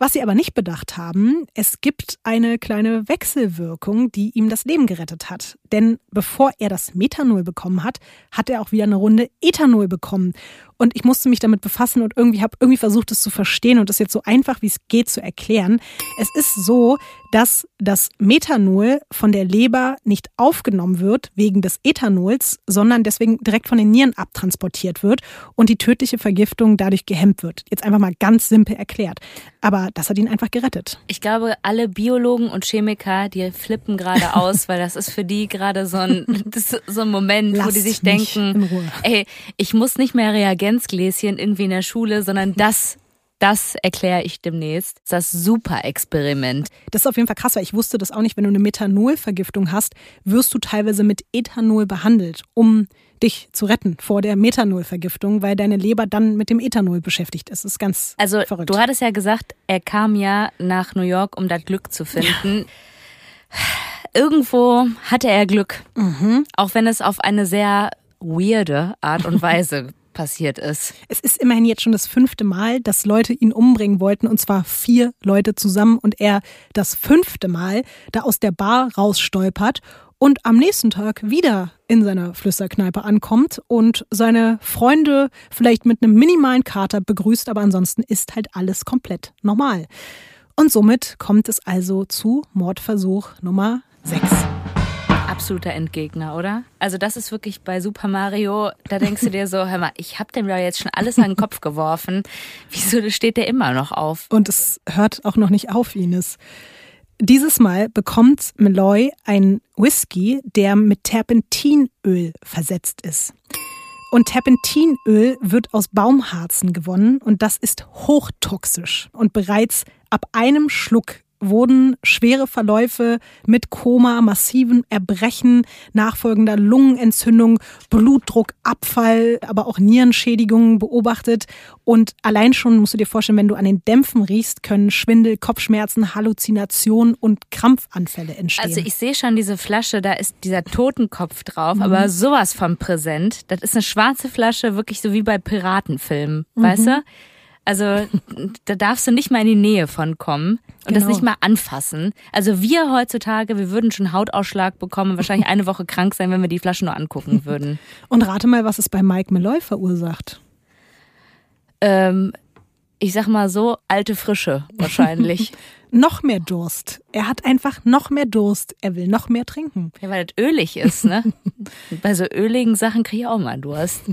was sie aber nicht bedacht haben, es gibt eine kleine Wechselwirkung, die ihm das Leben gerettet hat. Denn bevor er das Methanol bekommen hat, hat er auch wieder eine Runde Ethanol bekommen. Und ich musste mich damit befassen und irgendwie habe irgendwie versucht, es zu verstehen und das jetzt so einfach wie es geht zu erklären. Es ist so, dass das Methanol von der Leber nicht aufgenommen wird wegen des Ethanols, sondern deswegen direkt von den Nieren abtransportiert wird und die tödliche Vergiftung dadurch gehemmt wird. Jetzt einfach mal ganz simpel erklärt. Aber das hat ihn einfach gerettet. Ich glaube, alle Biologen und Chemiker, die flippen gerade <laughs> aus, weil das ist für die gerade so ein, <laughs> so ein Moment, Lasst wo die sich denken, ey, ich muss nicht mehr Reagenzgläschen irgendwie in der Schule, sondern das das erkläre ich demnächst. Das Super-Experiment. Das ist auf jeden Fall krass, weil ich wusste das auch nicht. Wenn du eine Methanolvergiftung hast, wirst du teilweise mit Ethanol behandelt, um dich zu retten vor der Methanolvergiftung, weil deine Leber dann mit dem Ethanol beschäftigt ist. Das ist ganz also, verrückt. Du hattest ja gesagt, er kam ja nach New York, um das Glück zu finden. Ja. Irgendwo hatte er Glück, mhm. auch wenn es auf eine sehr weirde Art und <laughs> Weise passiert ist. Es ist immerhin jetzt schon das fünfte Mal, dass Leute ihn umbringen wollten, und zwar vier Leute zusammen, und er das fünfte Mal da aus der Bar rausstolpert und am nächsten Tag wieder in seiner Flüsterkneipe ankommt und seine Freunde vielleicht mit einem minimalen Kater begrüßt, aber ansonsten ist halt alles komplett normal. Und somit kommt es also zu Mordversuch Nummer 6 absoluter Endgegner, oder? Also das ist wirklich bei Super Mario, da denkst du dir so, hör mal, ich hab dem ja jetzt schon alles an den Kopf geworfen. Wieso steht der immer noch auf? Und es hört auch noch nicht auf, Ines. Dieses Mal bekommt Malloy ein Whisky, der mit Terpentinöl versetzt ist. Und Terpentinöl wird aus Baumharzen gewonnen und das ist hochtoxisch. Und bereits ab einem Schluck wurden schwere Verläufe mit Koma, massivem Erbrechen, nachfolgender Lungenentzündung, Blutdruck, Abfall, aber auch Nierenschädigungen beobachtet. Und allein schon musst du dir vorstellen, wenn du an den Dämpfen riechst, können Schwindel, Kopfschmerzen, Halluzinationen und Krampfanfälle entstehen. Also ich sehe schon diese Flasche, da ist dieser Totenkopf drauf, mhm. aber sowas von präsent. Das ist eine schwarze Flasche, wirklich so wie bei Piratenfilmen, mhm. weißt du? Also da darfst du nicht mal in die Nähe von kommen und genau. das nicht mal anfassen. Also wir heutzutage, wir würden schon Hautausschlag bekommen, wahrscheinlich eine Woche krank sein, wenn wir die Flasche nur angucken würden. Und rate mal, was es bei Mike Malloy verursacht. Ähm, ich sag mal so, alte Frische wahrscheinlich. <laughs> noch mehr Durst. Er hat einfach noch mehr Durst. Er will noch mehr trinken. Ja, weil das ölig ist, ne? <laughs> bei so öligen Sachen kriege ich auch mal Durst.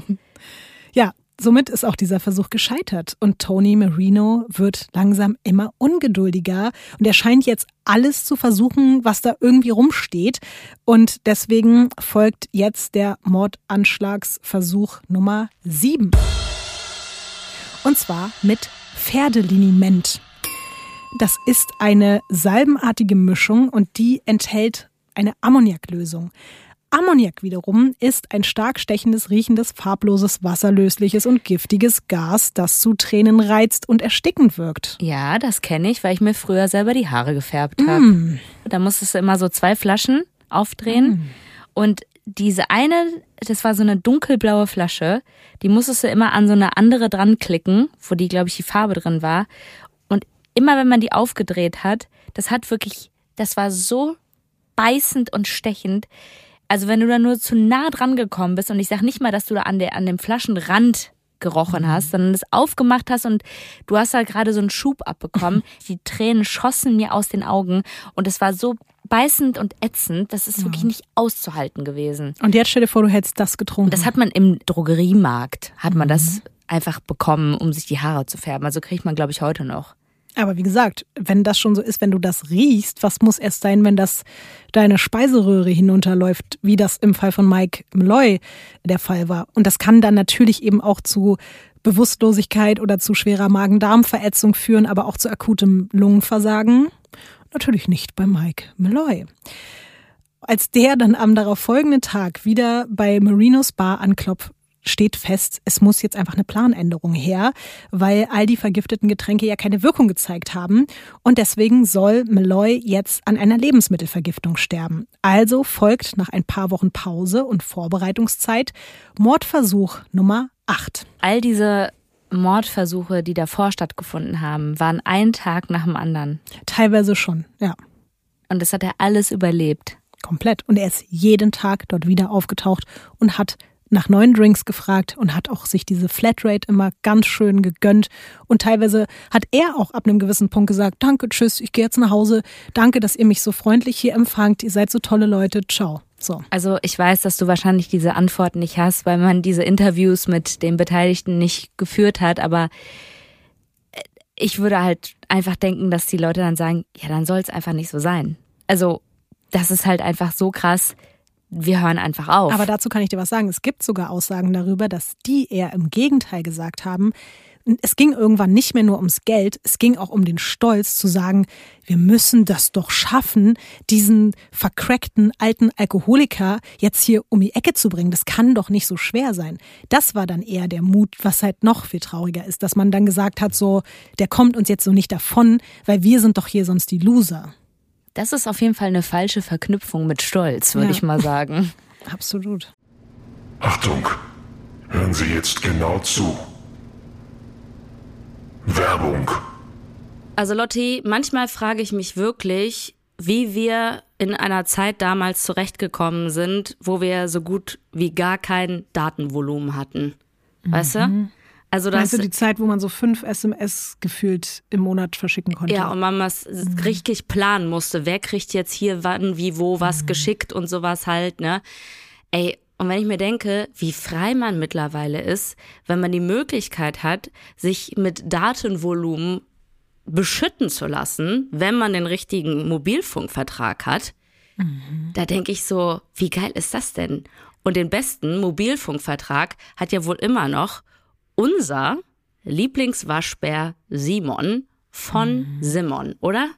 Ja, Somit ist auch dieser Versuch gescheitert und Tony Marino wird langsam immer ungeduldiger und er scheint jetzt alles zu versuchen, was da irgendwie rumsteht und deswegen folgt jetzt der Mordanschlagsversuch Nummer 7. Und zwar mit Pferdeliniment. Das ist eine salbenartige Mischung und die enthält eine Ammoniaklösung. Ammoniak wiederum ist ein stark stechendes, riechendes, farbloses, wasserlösliches und giftiges Gas, das zu Tränen reizt und erstickend wirkt. Ja, das kenne ich, weil ich mir früher selber die Haare gefärbt habe. Mm. Da musstest du immer so zwei Flaschen aufdrehen mm. und diese eine, das war so eine dunkelblaue Flasche, die musstest du immer an so eine andere dran klicken, wo die, glaube ich, die Farbe drin war. Und immer wenn man die aufgedreht hat, das hat wirklich, das war so beißend und stechend. Also wenn du da nur zu nah dran gekommen bist und ich sag nicht mal, dass du da an, der, an dem Flaschenrand gerochen mhm. hast, sondern es aufgemacht hast und du hast da gerade so einen Schub abbekommen. <laughs> Die Tränen schossen mir aus den Augen und es war so beißend und ätzend, das ist ja. wirklich nicht auszuhalten gewesen. Und jetzt stell dir vor, du hättest das getrunken. Das hat man im Drogeriemarkt, hat man mhm. das einfach bekommen, um sich die Haare zu färben. Also kriegt man, glaube ich, heute noch. Aber wie gesagt, wenn das schon so ist, wenn du das riechst, was muss erst sein, wenn das deine Speiseröhre hinunterläuft, wie das im Fall von Mike Malloy der Fall war. Und das kann dann natürlich eben auch zu Bewusstlosigkeit oder zu schwerer Magen-Darm-Verätzung führen, aber auch zu akutem Lungenversagen. Natürlich nicht bei Mike Malloy. Als der dann am darauf folgenden Tag wieder bei Marinos Bar anklopft, steht fest, es muss jetzt einfach eine Planänderung her, weil all die vergifteten Getränke ja keine Wirkung gezeigt haben. Und deswegen soll Malloy jetzt an einer Lebensmittelvergiftung sterben. Also folgt nach ein paar Wochen Pause und Vorbereitungszeit Mordversuch Nummer 8. All diese Mordversuche, die davor stattgefunden haben, waren ein Tag nach dem anderen. Teilweise schon, ja. Und das hat er alles überlebt. Komplett. Und er ist jeden Tag dort wieder aufgetaucht und hat nach neuen Drinks gefragt und hat auch sich diese Flatrate immer ganz schön gegönnt. Und teilweise hat er auch ab einem gewissen Punkt gesagt, danke, tschüss, ich gehe jetzt nach Hause. Danke, dass ihr mich so freundlich hier empfangt. Ihr seid so tolle Leute. Ciao. So. Also ich weiß, dass du wahrscheinlich diese Antworten nicht hast, weil man diese Interviews mit den Beteiligten nicht geführt hat, aber äh, ich würde halt einfach denken, dass die Leute dann sagen, ja, dann soll es einfach nicht so sein. Also das ist halt einfach so krass wir hören einfach auf. Aber dazu kann ich dir was sagen. Es gibt sogar Aussagen darüber, dass die eher im Gegenteil gesagt haben, es ging irgendwann nicht mehr nur ums Geld, es ging auch um den Stolz zu sagen, wir müssen das doch schaffen, diesen vercrackten alten Alkoholiker jetzt hier um die Ecke zu bringen. Das kann doch nicht so schwer sein. Das war dann eher der Mut, was halt noch viel trauriger ist, dass man dann gesagt hat, so, der kommt uns jetzt so nicht davon, weil wir sind doch hier sonst die Loser. Das ist auf jeden Fall eine falsche Verknüpfung mit Stolz, würde ja. ich mal sagen. <laughs> Absolut. Achtung, hören Sie jetzt genau zu. Werbung. Also Lotti, manchmal frage ich mich wirklich, wie wir in einer Zeit damals zurechtgekommen sind, wo wir so gut wie gar kein Datenvolumen hatten. Weißt mhm. du? Also das, du die Zeit, wo man so fünf SMS gefühlt im Monat verschicken konnte? Ja, und man was mhm. richtig planen musste. Wer kriegt jetzt hier wann, wie, wo was mhm. geschickt und sowas halt, ne? Ey, und wenn ich mir denke, wie frei man mittlerweile ist, wenn man die Möglichkeit hat, sich mit Datenvolumen beschütten zu lassen, wenn man den richtigen Mobilfunkvertrag hat, mhm. da denke ich so, wie geil ist das denn? Und den besten Mobilfunkvertrag hat ja wohl immer noch unser Lieblingswaschbär Simon von mhm. Simon, oder?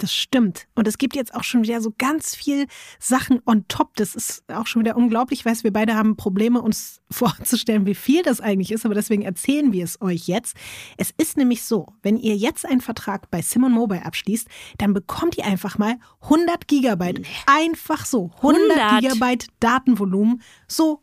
Das stimmt. Und es gibt jetzt auch schon wieder so ganz viel Sachen on top. Das ist auch schon wieder unglaublich. Ich weiß, wir beide haben Probleme, uns <laughs> vorzustellen, wie viel das eigentlich ist, aber deswegen erzählen wir es euch jetzt. Es ist nämlich so, wenn ihr jetzt einen Vertrag bei Simon Mobile abschließt, dann bekommt ihr einfach mal 100 Gigabyte. Einfach so. 100, 100. Gigabyte Datenvolumen. So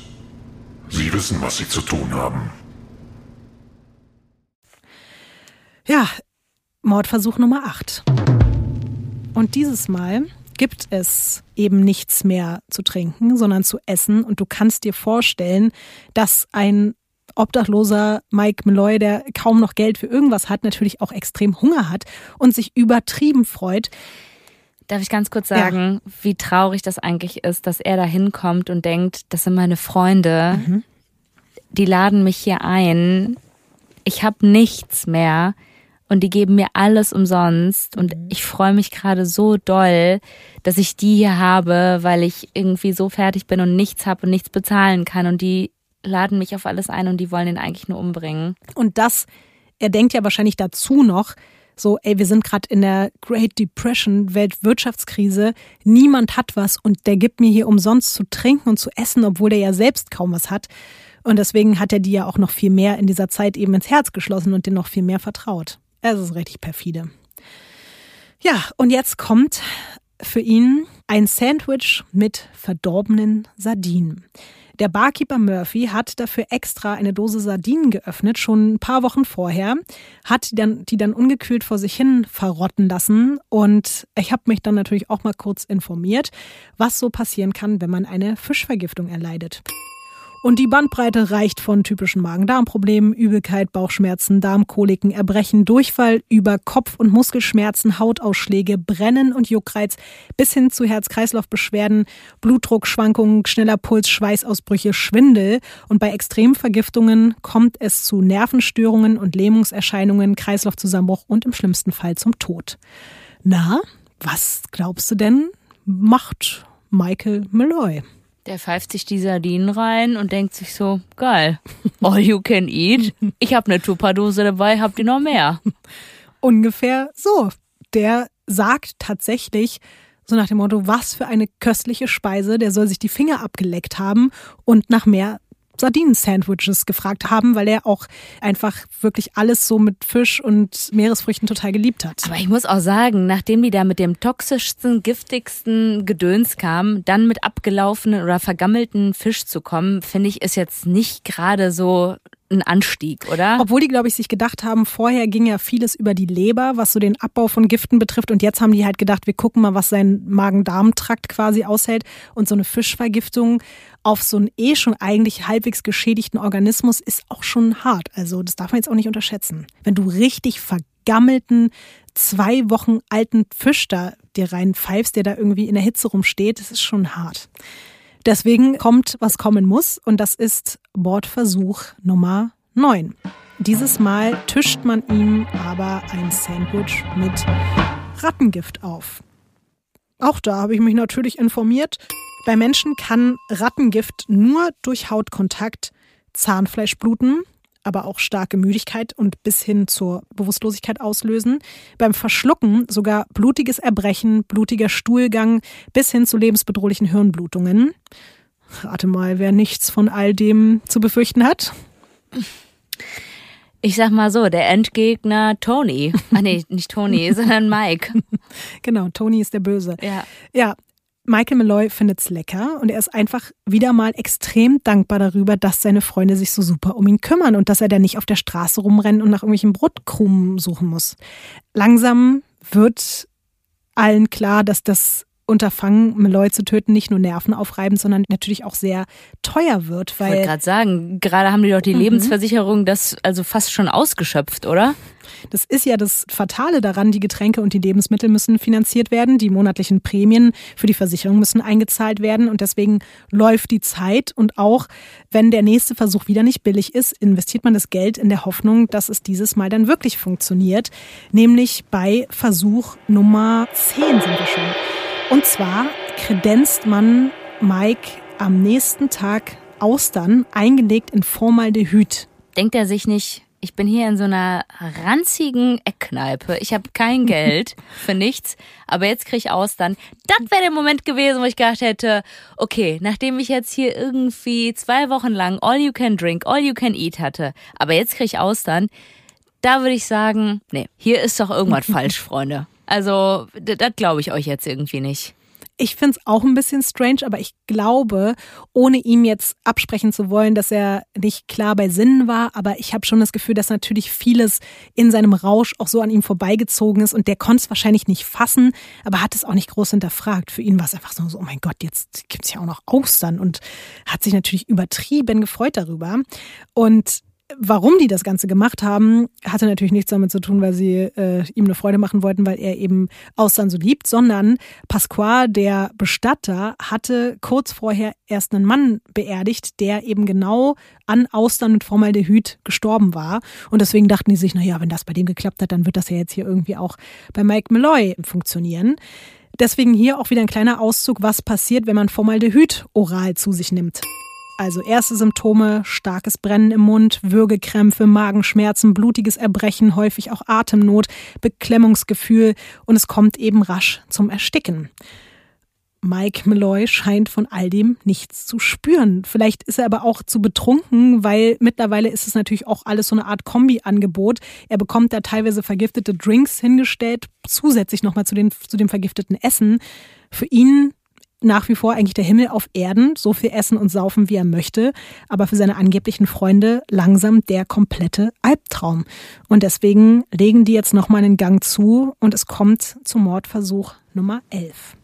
Sie wissen, was Sie zu tun haben. Ja, Mordversuch Nummer 8. Und dieses Mal gibt es eben nichts mehr zu trinken, sondern zu essen. Und du kannst dir vorstellen, dass ein obdachloser Mike Malloy, der kaum noch Geld für irgendwas hat, natürlich auch extrem Hunger hat und sich übertrieben freut. Darf ich ganz kurz sagen, ja. wie traurig das eigentlich ist, dass er da hinkommt und denkt, das sind meine Freunde, mhm. die laden mich hier ein, ich habe nichts mehr und die geben mir alles umsonst und mhm. ich freue mich gerade so doll, dass ich die hier habe, weil ich irgendwie so fertig bin und nichts habe und nichts bezahlen kann und die laden mich auf alles ein und die wollen ihn eigentlich nur umbringen. Und das, er denkt ja wahrscheinlich dazu noch, so, ey, wir sind gerade in der Great Depression, Weltwirtschaftskrise, niemand hat was und der gibt mir hier umsonst zu trinken und zu essen, obwohl der ja selbst kaum was hat. Und deswegen hat er die ja auch noch viel mehr in dieser Zeit eben ins Herz geschlossen und denen noch viel mehr vertraut. Es ist richtig perfide. Ja, und jetzt kommt für ihn ein Sandwich mit verdorbenen Sardinen. Der Barkeeper Murphy hat dafür extra eine Dose Sardinen geöffnet, schon ein paar Wochen vorher, hat die dann, die dann ungekühlt vor sich hin verrotten lassen. Und ich habe mich dann natürlich auch mal kurz informiert, was so passieren kann, wenn man eine Fischvergiftung erleidet. Und die Bandbreite reicht von typischen Magen-Darm-Problemen, Übelkeit, Bauchschmerzen, Darmkoliken, Erbrechen, Durchfall über Kopf- und Muskelschmerzen, Hautausschläge, Brennen und Juckreiz bis hin zu Herz-Kreislauf-Beschwerden, Blutdruckschwankungen, schneller Puls, Schweißausbrüche, Schwindel. Und bei Extremvergiftungen kommt es zu Nervenstörungen und Lähmungserscheinungen, Kreislaufzusammenbruch und im schlimmsten Fall zum Tod. Na, was glaubst du denn macht Michael Malloy? Der pfeift sich die Sardinen rein und denkt sich so, geil, all you can eat. Ich habe eine Tupperdose dabei, habt ihr noch mehr? Ungefähr so. Der sagt tatsächlich so nach dem Motto, was für eine köstliche Speise, der soll sich die Finger abgeleckt haben und nach mehr Sardinen-Sandwiches gefragt haben, weil er auch einfach wirklich alles so mit Fisch und Meeresfrüchten total geliebt hat. Aber ich muss auch sagen, nachdem die da mit dem toxischsten, giftigsten Gedöns kamen, dann mit abgelaufenen oder vergammelten Fisch zu kommen, finde ich, ist jetzt nicht gerade so ein Anstieg, oder? Obwohl die, glaube ich, sich gedacht haben, vorher ging ja vieles über die Leber, was so den Abbau von Giften betrifft. Und jetzt haben die halt gedacht, wir gucken mal, was sein Magen-Darm-Trakt quasi aushält. Und so eine Fischvergiftung auf so einen eh schon eigentlich halbwegs geschädigten Organismus ist auch schon hart. Also das darf man jetzt auch nicht unterschätzen. Wenn du richtig vergammelten, zwei Wochen alten Fisch da dir reinpfeifst, der da irgendwie in der Hitze rumsteht, das ist schon hart. Deswegen kommt, was kommen muss, und das ist Bordversuch Nummer 9. Dieses Mal tischt man ihm aber ein Sandwich mit Rattengift auf. Auch da habe ich mich natürlich informiert. Bei Menschen kann Rattengift nur durch Hautkontakt Zahnfleischbluten aber auch starke Müdigkeit und bis hin zur Bewusstlosigkeit auslösen. Beim Verschlucken sogar blutiges Erbrechen, blutiger Stuhlgang bis hin zu lebensbedrohlichen Hirnblutungen. Rate mal, wer nichts von all dem zu befürchten hat. Ich sag mal so, der Endgegner Tony. Ah nee, nicht Tony, <laughs> sondern Mike. Genau, Tony ist der Böse. Ja. Ja, Michael Malloy findet's lecker und er ist einfach wieder mal extrem dankbar darüber, dass seine Freunde sich so super um ihn kümmern und dass er dann nicht auf der Straße rumrennen und nach irgendwelchen Brotkrumen suchen muss. Langsam wird allen klar, dass das Unterfangen, Meloy zu töten, nicht nur nervenaufreibend, sondern natürlich auch sehr teuer wird. Weil ich wollte gerade sagen, gerade haben die doch die mhm. Lebensversicherung das also fast schon ausgeschöpft, oder? Das ist ja das Fatale daran, die Getränke und die Lebensmittel müssen finanziert werden, die monatlichen Prämien für die Versicherung müssen eingezahlt werden und deswegen läuft die Zeit und auch wenn der nächste Versuch wieder nicht billig ist, investiert man das Geld in der Hoffnung, dass es dieses Mal dann wirklich funktioniert, nämlich bei Versuch Nummer 10 sind wir schon. Und zwar kredenzt man Mike am nächsten Tag Austern eingelegt in Formaldehyd. Denkt er sich nicht, ich bin hier in so einer ranzigen Eckkneipe. Ich habe kein Geld <laughs> für nichts, aber jetzt kriege ich Austern. Das wäre der Moment gewesen, wo ich gedacht hätte, okay, nachdem ich jetzt hier irgendwie zwei Wochen lang All You Can Drink, All You Can Eat hatte, aber jetzt kriege ich Austern, da würde ich sagen, nee, hier ist doch irgendwas <laughs> falsch, Freunde. Also, das glaube ich euch jetzt irgendwie nicht. Ich finde es auch ein bisschen strange, aber ich glaube, ohne ihm jetzt absprechen zu wollen, dass er nicht klar bei Sinnen war, aber ich habe schon das Gefühl, dass natürlich vieles in seinem Rausch auch so an ihm vorbeigezogen ist und der konnte es wahrscheinlich nicht fassen, aber hat es auch nicht groß hinterfragt. Für ihn war es einfach so, oh mein Gott, jetzt gibt es ja auch noch Austern und hat sich natürlich übertrieben gefreut darüber. Und Warum die das Ganze gemacht haben, hatte natürlich nichts damit zu tun, weil sie äh, ihm eine Freude machen wollten, weil er eben Austern so liebt, sondern Pasquale, der Bestatter, hatte kurz vorher erst einen Mann beerdigt, der eben genau an Austern mit Formaldehyd gestorben war. Und deswegen dachten die sich, na ja, wenn das bei dem geklappt hat, dann wird das ja jetzt hier irgendwie auch bei Mike Malloy funktionieren. Deswegen hier auch wieder ein kleiner Auszug, was passiert, wenn man Formaldehyd oral zu sich nimmt. Also erste Symptome, starkes Brennen im Mund, Würgekrämpfe, Magenschmerzen, blutiges Erbrechen, häufig auch Atemnot, Beklemmungsgefühl und es kommt eben rasch zum Ersticken. Mike Malloy scheint von all dem nichts zu spüren. Vielleicht ist er aber auch zu betrunken, weil mittlerweile ist es natürlich auch alles so eine Art Kombi-Angebot. Er bekommt da teilweise vergiftete Drinks hingestellt, zusätzlich nochmal zu, zu dem vergifteten Essen. Für ihn nach wie vor eigentlich der Himmel auf Erden, so viel essen und saufen, wie er möchte, aber für seine angeblichen Freunde langsam der komplette Albtraum. Und deswegen legen die jetzt nochmal einen Gang zu und es kommt zum Mordversuch Nummer 11.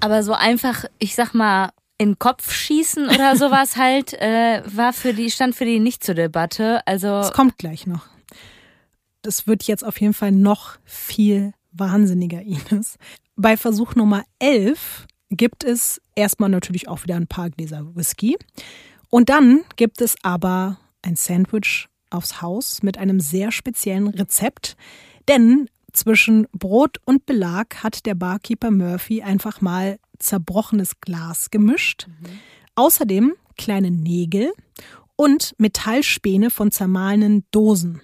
Aber so einfach, ich sag mal, in den Kopf schießen oder <laughs> sowas halt, äh, war für die, stand für die nicht zur Debatte. Also. Es kommt gleich noch. Das wird jetzt auf jeden Fall noch viel wahnsinniger Ines. Bei Versuch Nummer 11 gibt es erstmal natürlich auch wieder ein paar Gläser Whisky. Und dann gibt es aber ein Sandwich aufs Haus mit einem sehr speziellen Rezept. Denn zwischen Brot und Belag hat der Barkeeper Murphy einfach mal zerbrochenes Glas gemischt. Mhm. Außerdem kleine Nägel und Metallspäne von zermahlenen Dosen.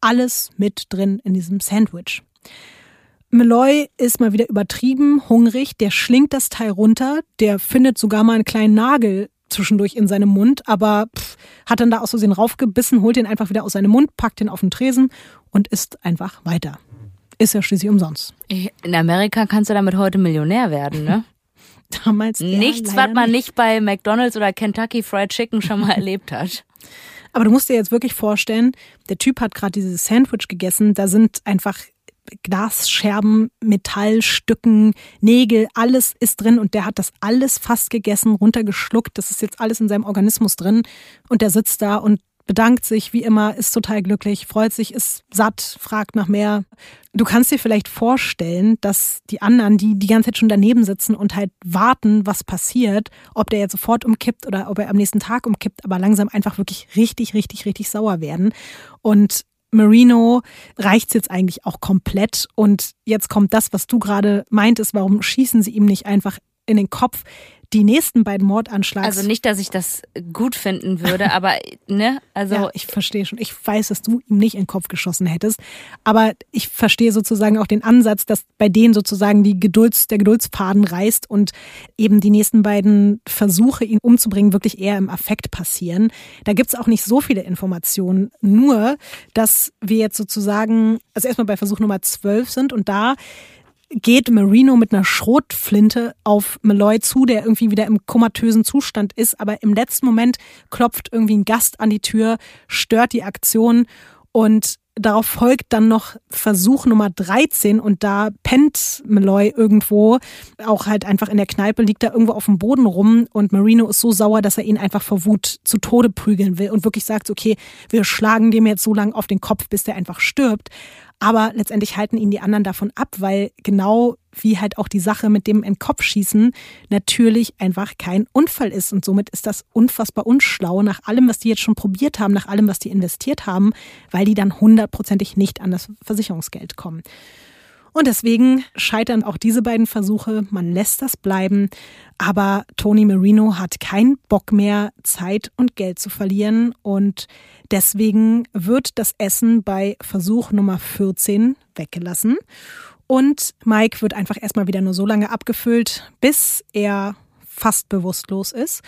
Alles mit drin in diesem Sandwich. Malloy ist mal wieder übertrieben hungrig, der schlingt das Teil runter, der findet sogar mal einen kleinen Nagel zwischendurch in seinem Mund, aber pff, hat dann da aus Versehen raufgebissen, holt den einfach wieder aus seinem Mund, packt den auf den Tresen und isst einfach weiter. Ist ja schließlich umsonst. In Amerika kannst du damit heute Millionär werden, ne? <laughs> Damals. Nichts, was man nicht bei McDonalds oder Kentucky Fried Chicken schon mal <laughs> erlebt hat. Aber du musst dir jetzt wirklich vorstellen, der Typ hat gerade dieses Sandwich gegessen, da sind einfach Glasscherben, Metallstücken, Nägel, alles ist drin und der hat das alles fast gegessen, runtergeschluckt. Das ist jetzt alles in seinem Organismus drin und der sitzt da und bedankt sich wie immer, ist total glücklich, freut sich, ist satt, fragt nach mehr. Du kannst dir vielleicht vorstellen, dass die anderen, die die ganze Zeit schon daneben sitzen und halt warten, was passiert, ob der jetzt sofort umkippt oder ob er am nächsten Tag umkippt, aber langsam einfach wirklich richtig, richtig, richtig sauer werden. Und Marino reicht's jetzt eigentlich auch komplett. Und jetzt kommt das, was du gerade meintest, warum schießen sie ihm nicht einfach in den Kopf? Die nächsten beiden Mordanschläge. Also nicht, dass ich das gut finden würde, aber ne, also ja, ich verstehe schon. Ich weiß, dass du ihm nicht in den Kopf geschossen hättest, aber ich verstehe sozusagen auch den Ansatz, dass bei denen sozusagen die Gedulds, der Geduldsfaden reißt und eben die nächsten beiden Versuche, ihn umzubringen, wirklich eher im Affekt passieren. Da gibt's auch nicht so viele Informationen, nur dass wir jetzt sozusagen, also erstmal bei Versuch Nummer 12 sind und da geht Marino mit einer Schrotflinte auf Malloy zu, der irgendwie wieder im komatösen Zustand ist. Aber im letzten Moment klopft irgendwie ein Gast an die Tür, stört die Aktion und darauf folgt dann noch Versuch Nummer 13 und da pennt Malloy irgendwo, auch halt einfach in der Kneipe, liegt da irgendwo auf dem Boden rum und Marino ist so sauer, dass er ihn einfach vor Wut zu Tode prügeln will und wirklich sagt, okay, wir schlagen dem jetzt so lange auf den Kopf, bis der einfach stirbt. Aber letztendlich halten ihn die anderen davon ab, weil genau wie halt auch die Sache mit dem in Kopf schießen natürlich einfach kein Unfall ist. Und somit ist das unfassbar unschlau nach allem, was die jetzt schon probiert haben, nach allem, was die investiert haben, weil die dann hundertprozentig nicht an das Versicherungsgeld kommen. Und deswegen scheitern auch diese beiden Versuche. Man lässt das bleiben. Aber Tony Marino hat keinen Bock mehr, Zeit und Geld zu verlieren. Und deswegen wird das Essen bei Versuch Nummer 14 weggelassen. Und Mike wird einfach erstmal wieder nur so lange abgefüllt, bis er fast bewusstlos ist.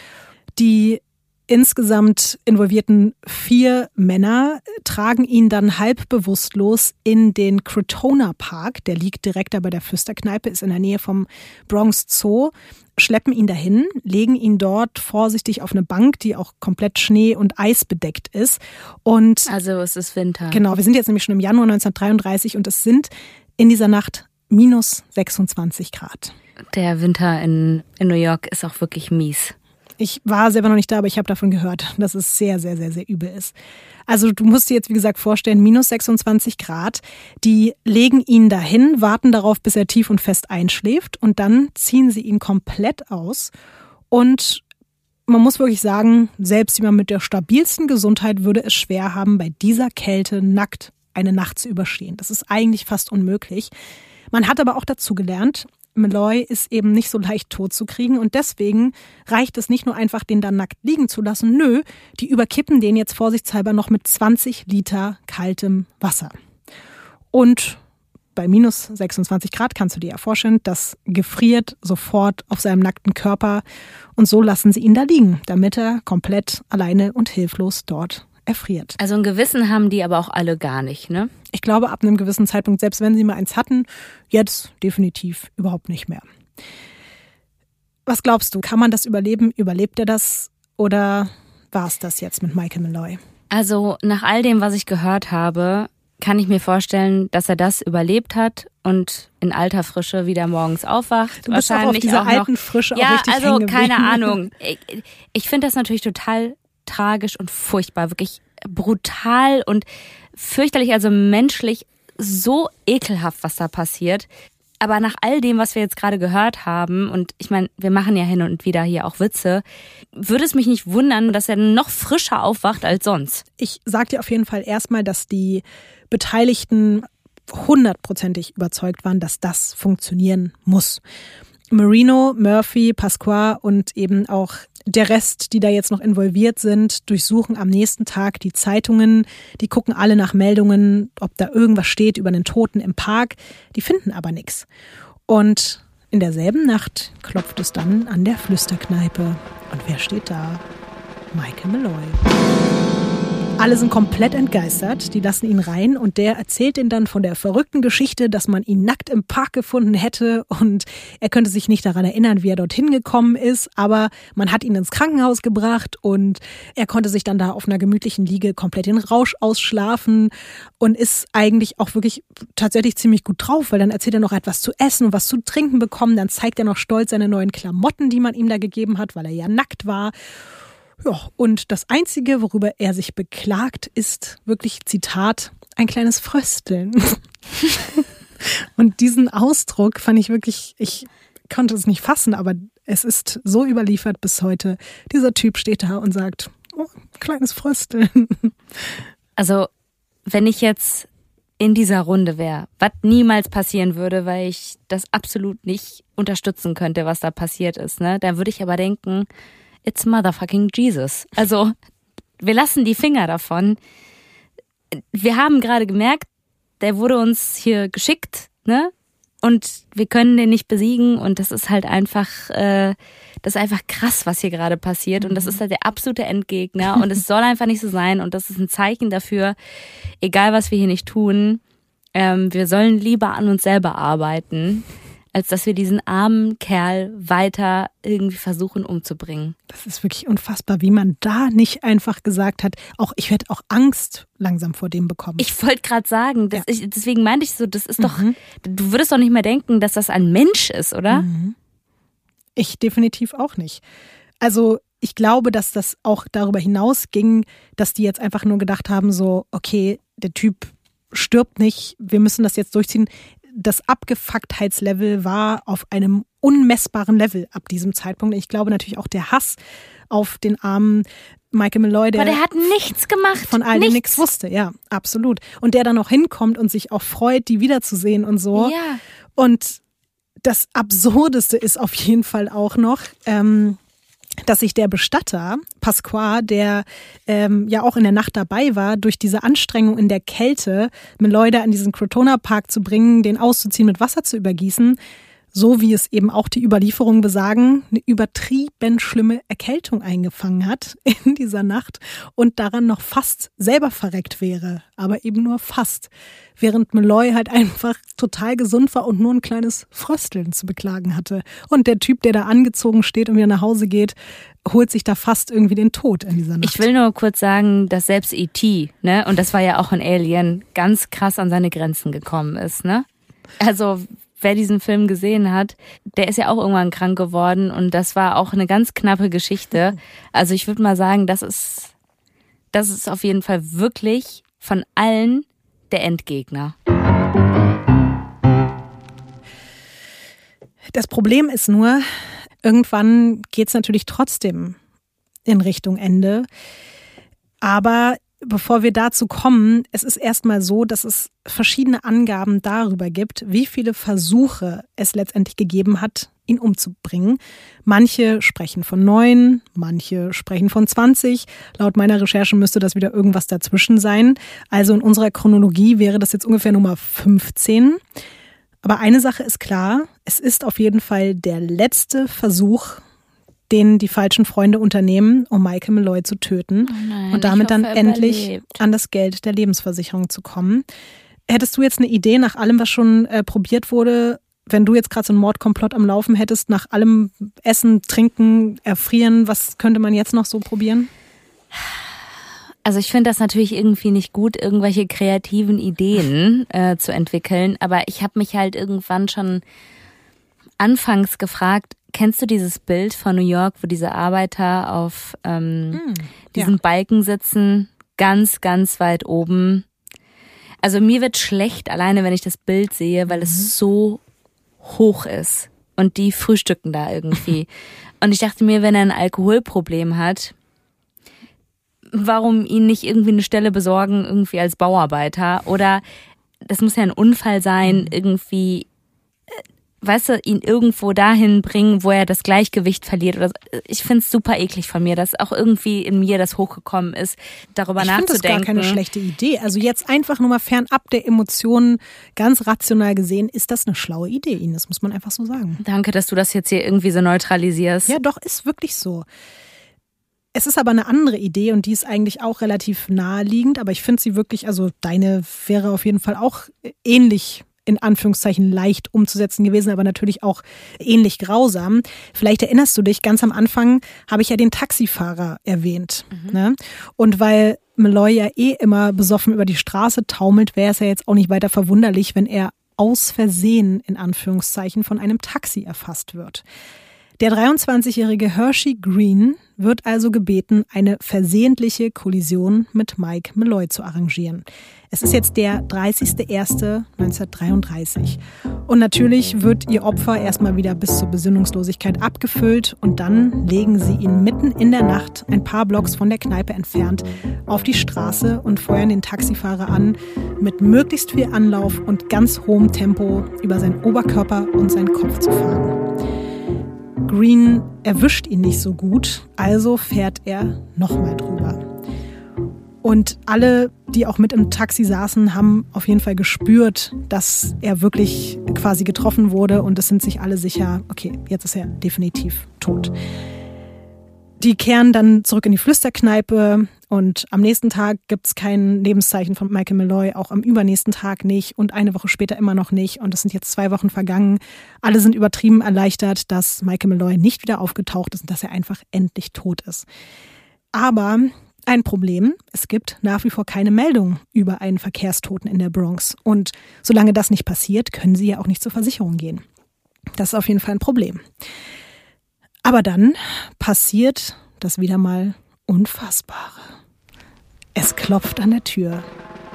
Die insgesamt involvierten vier Männer tragen ihn dann halb bewusstlos in den Crotona Park. Der liegt direkt da bei der Flüsterkneipe, ist in der Nähe vom Bronx Zoo. Schleppen ihn dahin, legen ihn dort vorsichtig auf eine Bank, die auch komplett Schnee und Eis bedeckt ist. Und also es ist Winter. Genau, wir sind jetzt nämlich schon im Januar 1933 und es sind in dieser Nacht minus 26 Grad. Der Winter in, in New York ist auch wirklich mies. Ich war selber noch nicht da, aber ich habe davon gehört, dass es sehr, sehr, sehr, sehr übel ist. Also du musst dir jetzt, wie gesagt, vorstellen, minus 26 Grad. Die legen ihn dahin, warten darauf, bis er tief und fest einschläft und dann ziehen sie ihn komplett aus. Und man muss wirklich sagen, selbst jemand mit der stabilsten Gesundheit würde es schwer haben, bei dieser Kälte nackt eine Nacht zu überstehen. Das ist eigentlich fast unmöglich. Man hat aber auch dazu gelernt, Malloy ist eben nicht so leicht tot zu kriegen und deswegen reicht es nicht nur einfach, den dann nackt liegen zu lassen. Nö, die überkippen den jetzt vorsichtshalber noch mit 20 Liter kaltem Wasser. Und bei minus 26 Grad kannst du dir ja vorstellen, das gefriert sofort auf seinem nackten Körper und so lassen sie ihn da liegen, damit er komplett alleine und hilflos dort erfriert. Also ein Gewissen haben die aber auch alle gar nicht, ne? Ich glaube, ab einem gewissen Zeitpunkt, selbst wenn sie mal eins hatten, jetzt definitiv überhaupt nicht mehr. Was glaubst du, kann man das überleben? Überlebt er das oder war es das jetzt mit Michael Malloy? Also nach all dem, was ich gehört habe, kann ich mir vorstellen, dass er das überlebt hat und in alter Frische wieder morgens aufwacht. Du bist Wahrscheinlich auch auf dieser auch alten Frische ja, auch richtig also keine Ahnung. Ich, ich finde das natürlich total tragisch und furchtbar, wirklich brutal und fürchterlich, also menschlich so ekelhaft, was da passiert. Aber nach all dem, was wir jetzt gerade gehört haben, und ich meine, wir machen ja hin und wieder hier auch Witze, würde es mich nicht wundern, dass er noch frischer aufwacht als sonst. Ich sag dir auf jeden Fall erstmal, dass die Beteiligten hundertprozentig überzeugt waren, dass das funktionieren muss. Marino, Murphy, Pasqua und eben auch der Rest, die da jetzt noch involviert sind, durchsuchen am nächsten Tag die Zeitungen. Die gucken alle nach Meldungen, ob da irgendwas steht über einen Toten im Park. Die finden aber nichts. Und in derselben Nacht klopft es dann an der Flüsterkneipe. Und wer steht da? Michael Malloy. Alle sind komplett entgeistert, die lassen ihn rein und der erzählt ihnen dann von der verrückten Geschichte, dass man ihn nackt im Park gefunden hätte und er könnte sich nicht daran erinnern, wie er dorthin gekommen ist, aber man hat ihn ins Krankenhaus gebracht und er konnte sich dann da auf einer gemütlichen Liege komplett den Rausch ausschlafen und ist eigentlich auch wirklich tatsächlich ziemlich gut drauf, weil dann erzählt er noch etwas zu essen und was zu trinken bekommen, dann zeigt er noch stolz seine neuen Klamotten, die man ihm da gegeben hat, weil er ja nackt war. Ja, und das Einzige, worüber er sich beklagt, ist wirklich, Zitat, ein kleines Frösteln. <laughs> und diesen Ausdruck fand ich wirklich, ich konnte es nicht fassen, aber es ist so überliefert bis heute. Dieser Typ steht da und sagt, oh, kleines Frösteln. <laughs> Also, wenn ich jetzt in dieser Runde wäre, was niemals passieren würde, weil ich das absolut nicht unterstützen könnte, was da passiert ist, ne? Dann würde ich aber denken, it's motherfucking Jesus. Also, wir lassen die Finger davon. Wir haben gerade gemerkt, der wurde uns hier geschickt, ne? Und wir können den nicht besiegen und das ist halt einfach, äh, das ist einfach krass, was hier gerade passiert und das ist halt der absolute Endgegner und es soll einfach nicht so sein und das ist ein Zeichen dafür, egal was wir hier nicht tun, ähm, wir sollen lieber an uns selber arbeiten, als dass wir diesen armen Kerl weiter irgendwie versuchen umzubringen. Das ist wirklich unfassbar, wie man da nicht einfach gesagt hat, auch ich werde auch Angst langsam vor dem bekommen. Ich wollte gerade sagen, ja. ich, deswegen meinte ich so, das ist doch, mhm. du würdest doch nicht mehr denken, dass das ein Mensch ist, oder? Mhm. Ich definitiv auch nicht. Also ich glaube, dass das auch darüber hinausging, dass die jetzt einfach nur gedacht haben, so, okay, der Typ stirbt nicht, wir müssen das jetzt durchziehen. Das Abgefucktheitslevel war auf einem unmessbaren Level ab diesem Zeitpunkt. Ich glaube natürlich auch der Hass auf den armen Michael Malloy, der, Aber der hat nichts gemacht. Von all dem nichts wusste, ja, absolut. Und der dann auch hinkommt und sich auch freut, die wiederzusehen und so. Ja. Und das Absurdeste ist auf jeden Fall auch noch, ähm, dass sich der Bestatter, Pasqua, der ähm, ja auch in der Nacht dabei war, durch diese Anstrengung in der Kälte, Meloida in diesen Crotona Park zu bringen, den auszuziehen, mit Wasser zu übergießen, so wie es eben auch die Überlieferungen besagen, eine übertrieben schlimme Erkältung eingefangen hat <laughs> in dieser Nacht und daran noch fast selber verreckt wäre, aber eben nur fast, während Meloy halt einfach total gesund war und nur ein kleines Frösteln zu beklagen hatte. Und der Typ, der da angezogen steht und wieder nach Hause geht, holt sich da fast irgendwie den Tod in dieser Nacht. Ich will nur kurz sagen, dass selbst E.T., ne, und das war ja auch ein Alien, ganz krass an seine Grenzen gekommen ist, ne? Also wer diesen Film gesehen hat, der ist ja auch irgendwann krank geworden und das war auch eine ganz knappe Geschichte. <laughs> Also ich würde mal sagen, das ist, das ist auf jeden Fall wirklich von allen der Endgegner. Das Problem ist nur, irgendwann geht es natürlich trotzdem in Richtung Ende. Aber Bevor wir dazu kommen, es ist erstmal so, dass es verschiedene Angaben darüber gibt, wie viele Versuche es letztendlich gegeben hat, ihn umzubringen. Manche sprechen von neun, manche sprechen von zwanzig. Laut meiner Recherche müsste das wieder irgendwas dazwischen sein. Also in unserer Chronologie wäre das jetzt ungefähr Nummer 15. Aber eine Sache ist klar, es ist auf jeden Fall der letzte Versuch den die falschen Freunde unternehmen, um Michael Malloy zu töten oh nein, und damit hoffe, dann endlich überlebt. an das Geld der Lebensversicherung zu kommen. Hättest du jetzt eine Idee nach allem, was schon äh, probiert wurde, wenn du jetzt gerade so einen Mordkomplott am Laufen hättest, nach allem Essen, Trinken, Erfrieren, was könnte man jetzt noch so probieren? Also ich finde das natürlich irgendwie nicht gut, irgendwelche kreativen Ideen äh, zu entwickeln, aber ich habe mich halt irgendwann schon anfangs gefragt, Kennst du dieses Bild von New York, wo diese Arbeiter auf ähm, mm, diesen ja. Balken sitzen, ganz, ganz weit oben? Also mir wird schlecht alleine, wenn ich das Bild sehe, weil mhm. es so hoch ist. Und die frühstücken da irgendwie. <laughs> und ich dachte mir, wenn er ein Alkoholproblem hat, warum ihn nicht irgendwie eine Stelle besorgen, irgendwie als Bauarbeiter? Oder das muss ja ein Unfall sein, mhm. irgendwie weißt du, ihn irgendwo dahin bringen, wo er das Gleichgewicht verliert. Oder so. Ich find's super eklig von mir, dass auch irgendwie in mir das hochgekommen ist, darüber ich nachzudenken. Ich finde das gar keine schlechte Idee. Also jetzt einfach nur mal fernab der Emotionen, ganz rational gesehen, ist das eine schlaue Idee, Ines, muss man einfach so sagen. Danke, dass du das jetzt hier irgendwie so neutralisierst. Ja, doch, ist wirklich so. Es ist aber eine andere Idee und die ist eigentlich auch relativ naheliegend, aber ich finde sie wirklich, also deine wäre auf jeden Fall auch ähnlich in Anführungszeichen leicht umzusetzen gewesen, aber natürlich auch ähnlich grausam. Vielleicht erinnerst du dich, ganz am Anfang habe ich ja den Taxifahrer erwähnt. Mhm. Ne? Und weil Malloy ja eh immer besoffen über die Straße taumelt, wäre es ja jetzt auch nicht weiter verwunderlich, wenn er aus Versehen in Anführungszeichen von einem Taxi erfasst wird. Der 23-jährige Hershey Green wird also gebeten, eine versehentliche Kollision mit Mike Malloy zu arrangieren. Es ist jetzt der 30.01.1933. Und natürlich wird ihr Opfer erstmal wieder bis zur Besinnungslosigkeit abgefüllt und dann legen sie ihn mitten in der Nacht, ein paar Blocks von der Kneipe entfernt, auf die Straße und feuern den Taxifahrer an, mit möglichst viel Anlauf und ganz hohem Tempo über seinen Oberkörper und seinen Kopf zu fahren. Green erwischt ihn nicht so gut, also fährt er nochmal drüber. Und alle, die auch mit im Taxi saßen, haben auf jeden Fall gespürt, dass er wirklich quasi getroffen wurde und es sind sich alle sicher, okay, jetzt ist er definitiv tot. Die kehren dann zurück in die Flüsterkneipe Und am nächsten Tag gibt's kein Lebenszeichen von Michael Malloy, auch am übernächsten Tag nicht und eine Woche später immer noch nicht. Und es sind jetzt zwei Wochen vergangen. Alle sind übertrieben erleichtert, dass Michael Malloy nicht wieder aufgetaucht ist und dass er einfach endlich tot ist. Aber ein Problem, es gibt nach wie vor keine Meldung über einen Verkehrstoten in der Bronx. Und solange das nicht passiert, können sie ja auch nicht zur Versicherung gehen. Das ist auf jeden Fall ein Problem. Aber dann passiert das wieder mal Unfassbare. Es klopft an der Tür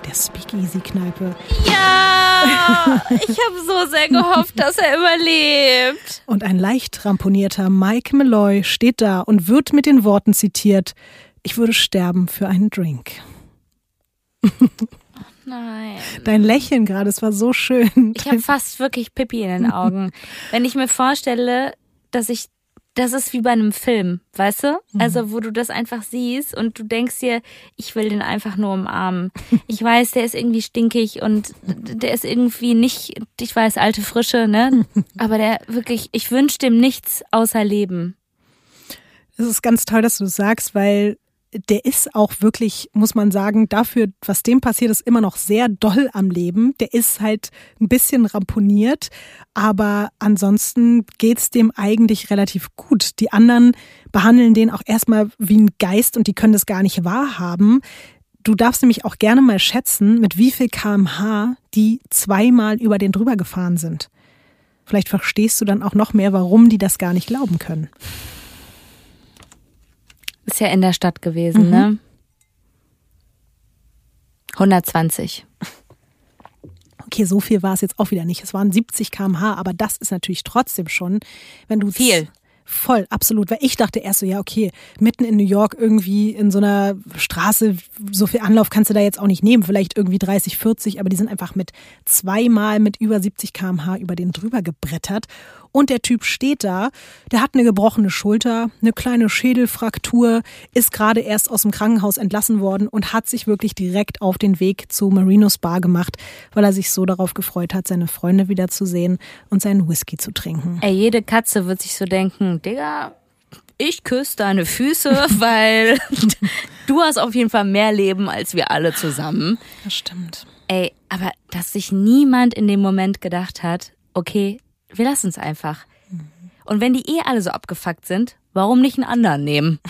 der Speakeasy-Kneipe. Ja, ich habe so sehr gehofft, dass er überlebt. Und ein leicht ramponierter Mike Malloy steht da und wird mit den Worten zitiert, ich würde sterben für einen Drink. Nein. Dein Lächeln gerade, es war so schön. Ich habe fast wirklich Pippi in den Augen. Wenn ich mir vorstelle, dass ich das ist wie bei einem Film, weißt du? Also, wo du das einfach siehst und du denkst dir, ich will den einfach nur umarmen. <laughs> Ich weiß, der ist irgendwie stinkig und der ist irgendwie nicht, ich weiß, alte Frische, ne? <laughs> Aber der wirklich, ich wünsche dem nichts außer Leben. Es ist ganz toll, dass du das sagst, weil der ist auch wirklich, muss man sagen, dafür, was dem passiert ist, immer noch sehr doll am Leben. Der ist halt ein bisschen ramponiert, aber ansonsten geht's dem eigentlich relativ gut. Die anderen behandeln den auch erstmal wie ein Geist und die können das gar nicht wahrhaben. Du darfst nämlich auch gerne mal schätzen, mit wie viel kmh die zweimal über den drüber gefahren sind. Vielleicht verstehst du dann auch noch mehr, warum die das gar nicht glauben können. Ist ja in der Stadt gewesen, Mhm. ne? 120. Okay, so viel war es jetzt auch wieder nicht. Es waren 70 km/h, aber das ist natürlich trotzdem schon, wenn du Viel. Voll, absolut. Weil ich dachte erst so, ja, okay, mitten in New York irgendwie in so einer Straße, so viel Anlauf kannst du da jetzt auch nicht nehmen. Vielleicht irgendwie 30, 40, aber die sind einfach mit zweimal mit über 70 km/h über den drüber gebrettert. Und der Typ steht da, der hat eine gebrochene Schulter, eine kleine Schädelfraktur, ist gerade erst aus dem Krankenhaus entlassen worden und hat sich wirklich direkt auf den Weg zu Marinos Bar gemacht, weil er sich so darauf gefreut hat, seine Freunde wiederzusehen und seinen Whisky zu trinken. Ey, jede Katze wird sich so denken, Digga, ich küsse deine Füße, <laughs> weil <laughs> du hast auf jeden Fall mehr Leben als wir alle zusammen. Das stimmt. Ey, aber dass sich niemand in dem Moment gedacht hat, okay, wir lassen es einfach. Und wenn die eh alle so abgefuckt sind, warum nicht einen anderen nehmen? <laughs>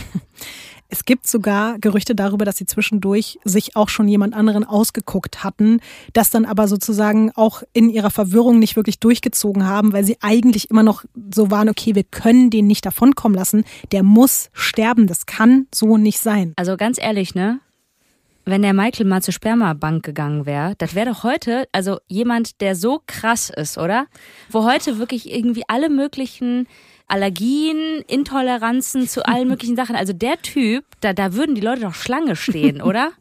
Es gibt sogar Gerüchte darüber, dass sie zwischendurch sich auch schon jemand anderen ausgeguckt hatten, das dann aber sozusagen auch in ihrer Verwirrung nicht wirklich durchgezogen haben, weil sie eigentlich immer noch so waren, okay, wir können den nicht davonkommen lassen, der muss sterben, das kann so nicht sein. Also ganz ehrlich, ne? Wenn der Michael mal zur Spermabank gegangen wäre, das wäre doch heute, also jemand, der so krass ist, oder? Wo heute wirklich irgendwie alle möglichen Allergien, Intoleranzen zu allen möglichen Sachen. Also der Typ, da, da würden die Leute doch Schlange stehen, <laughs> oder?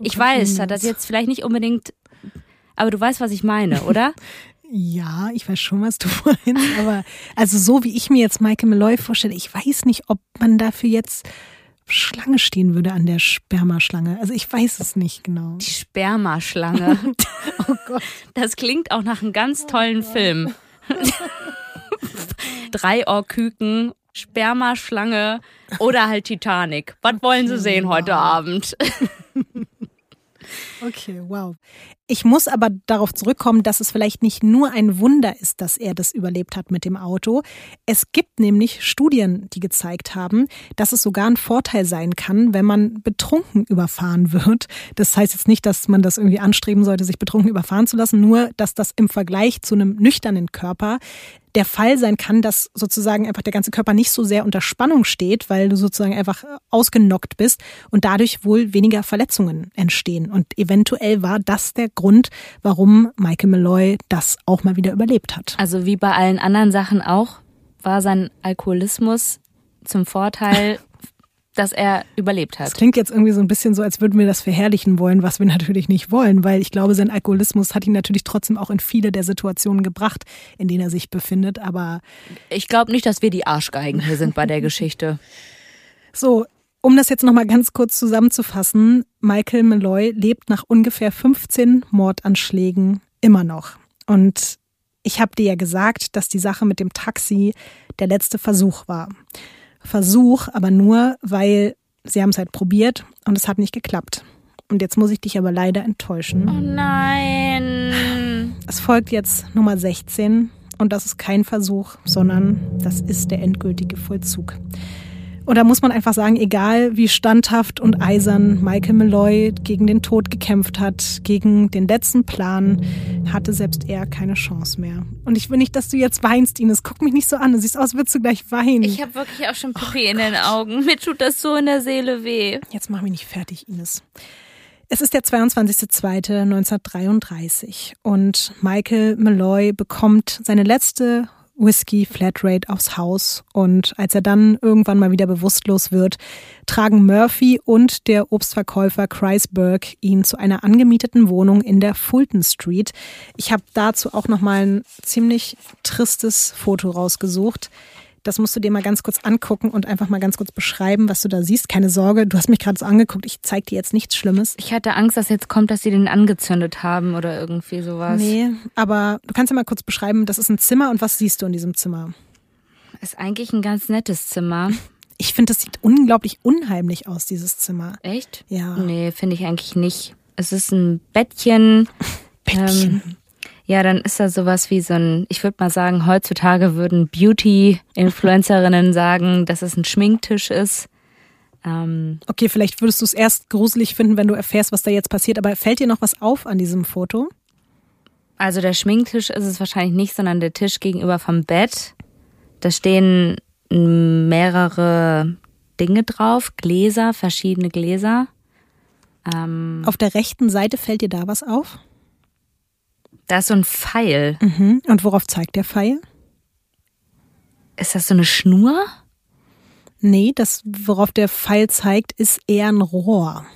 Ich weiß, hat das jetzt vielleicht nicht unbedingt, aber du weißt, was ich meine, oder? <laughs> Ja, ich weiß schon, was du <laughs> meinst, aber also so wie ich mir jetzt Michael Malloy vorstelle, ich weiß nicht, ob man dafür jetzt Schlange stehen würde an der Spermaschlange. Also ich weiß es nicht genau. Die Spermaschlange. <laughs> Oh Gott. Das klingt auch nach einem ganz tollen Film. <laughs> Dreiohrküken, Spermaschlange oder halt Titanic. Was wollen Sie sehen heute Abend? <laughs> Okay, wow. Ich muss aber darauf zurückkommen, dass es vielleicht nicht nur ein Wunder ist, dass er das überlebt hat mit dem Auto. Es gibt nämlich Studien, die gezeigt haben, dass es sogar ein Vorteil sein kann, wenn man betrunken überfahren wird. Das heißt jetzt nicht, dass man das irgendwie anstreben sollte, sich betrunken überfahren zu lassen, nur dass das im Vergleich zu einem nüchternen Körper der Fall sein kann, dass sozusagen einfach der ganze Körper nicht so sehr unter Spannung steht, weil du sozusagen einfach ausgenockt bist und dadurch wohl weniger Verletzungen entstehen. Und eventuell war das der Grund, warum Michael Malloy das auch mal wieder überlebt hat. Also wie bei allen anderen Sachen auch, war sein Alkoholismus zum Vorteil, <laughs> dass er überlebt Das hat. klingt jetzt irgendwie so ein bisschen so, als würden wir das verherrlichen wollen, was wir <laughs> natürlich nicht wollen, weil ich glaube, sein Alkoholismus hat ihn natürlich trotzdem auch in viele der Situationen gebracht, in denen er sich befindet. Aber Ich glaube nicht, dass wir die Arschgeigen hier sind bei der <laughs> Geschichte. So, um das jetzt nochmal ganz kurz zusammenzufassen, Michael Malloy lebt nach ungefähr 15 Mordanschlägen immer noch. Und ich habe dir ja gesagt, dass die Sache mit dem Taxi der letzte Versuch war. Versuch, aber nur, weil sie haben es halt probiert und es hat nicht geklappt. Und jetzt muss ich dich aber leider enttäuschen. Oh nein. Es folgt jetzt Nummer 16 und das ist kein Versuch, sondern das ist der endgültige Vollzug. Und da muss man einfach sagen, egal wie standhaft und eisern Michael Malloy gegen den Tod gekämpft hat, gegen den letzten Plan, hatte selbst er keine Chance mehr. Und ich will nicht, dass du jetzt weinst, Ines. Guck mich nicht so an. Du siehst aus, würdest du gleich weinen. Ich habe wirklich auch schon Pipi oh in den Augen. Mir tut das so in der Seele weh. Jetzt mach mich nicht fertig, Ines. Es ist der 22.02.1933 und Michael Malloy bekommt seine letzte Whisky Flatrate aufs Haus und als er dann irgendwann mal wieder bewusstlos wird, tragen Murphy und der Obstverkäufer Kreisberg ihn zu einer angemieteten Wohnung in der Fulton Street. Ich habe dazu auch noch mal ein ziemlich tristes Foto rausgesucht. Das musst du dir mal ganz kurz angucken und einfach mal ganz kurz beschreiben, was du da siehst. Keine Sorge, du hast mich gerade so angeguckt. Ich zeig dir jetzt nichts Schlimmes. Ich hatte Angst, dass jetzt kommt, dass sie den angezündet haben oder irgendwie sowas. Nee, aber du kannst ja mal kurz beschreiben, das ist ein Zimmer und was siehst du in diesem Zimmer? Ist eigentlich ein ganz nettes Zimmer. Ich finde, das sieht unglaublich unheimlich aus, dieses Zimmer. Echt? Ja. Nee, finde ich eigentlich nicht. Es ist ein Bettchen. <laughs> Bettchen. Ähm, ja, dann ist das sowas wie so ein, ich würde mal sagen, heutzutage würden Beauty-Influencerinnen <laughs> sagen, dass es ein Schminktisch ist. Ähm, okay, vielleicht würdest du es erst gruselig finden, wenn du erfährst, was da jetzt passiert. Aber fällt dir noch was auf an diesem Foto? Also der Schminktisch ist es wahrscheinlich nicht, sondern der Tisch gegenüber vom Bett. Da stehen mehrere Dinge drauf, Gläser, verschiedene Gläser. Ähm, auf der rechten Seite fällt dir da was auf? Da ist so ein Pfeil. Mhm. Und worauf zeigt der Pfeil? Ist das so eine Schnur? Nee, das, worauf der Pfeil zeigt, ist eher ein Rohr.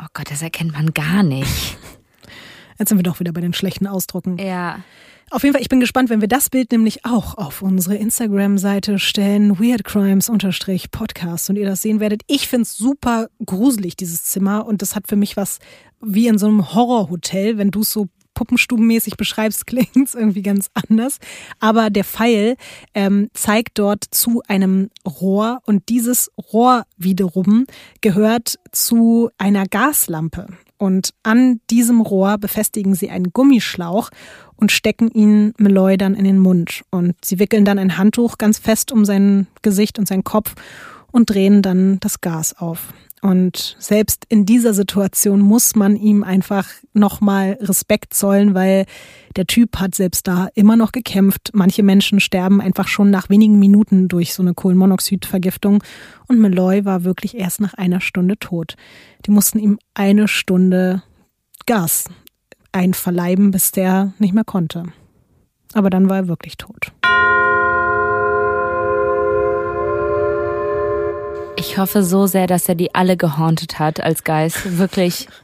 Oh Gott, das erkennt man gar nicht. <laughs> Jetzt sind wir doch wieder bei den schlechten Ausdrucken. Ja. Auf jeden Fall, ich bin gespannt, wenn wir das Bild nämlich auch auf unsere Instagram-Seite stellen, weirdcrimes-podcast und ihr das sehen werdet. Ich find's super gruselig, dieses Zimmer und das hat für mich was wie in so einem Horrorhotel, wenn du es so puppenstubenmäßig beschreibst, <laughs> klingt es irgendwie ganz anders. Aber der Pfeil ähm, zeigt dort zu einem Rohr und dieses Rohr wiederum gehört zu einer Gaslampe. Und an diesem Rohr befestigen sie einen Gummischlauch und stecken ihn Meloy dann in den Mund. Und sie wickeln dann ein Handtuch ganz fest um sein Gesicht und seinen Kopf und drehen dann das Gas auf. Und selbst in dieser Situation muss man ihm einfach nochmal Respekt zollen, weil der Typ hat selbst da immer noch gekämpft. Manche Menschen sterben einfach schon nach wenigen Minuten durch so eine Kohlenmonoxidvergiftung. Und Malloy war wirklich erst nach einer Stunde tot. Die mussten ihm eine Stunde Gas einverleiben, bis der nicht mehr konnte. Aber dann war er wirklich tot. Ich hoffe so sehr, dass er die alle gehauntet hat als Geist. Wirklich. <laughs>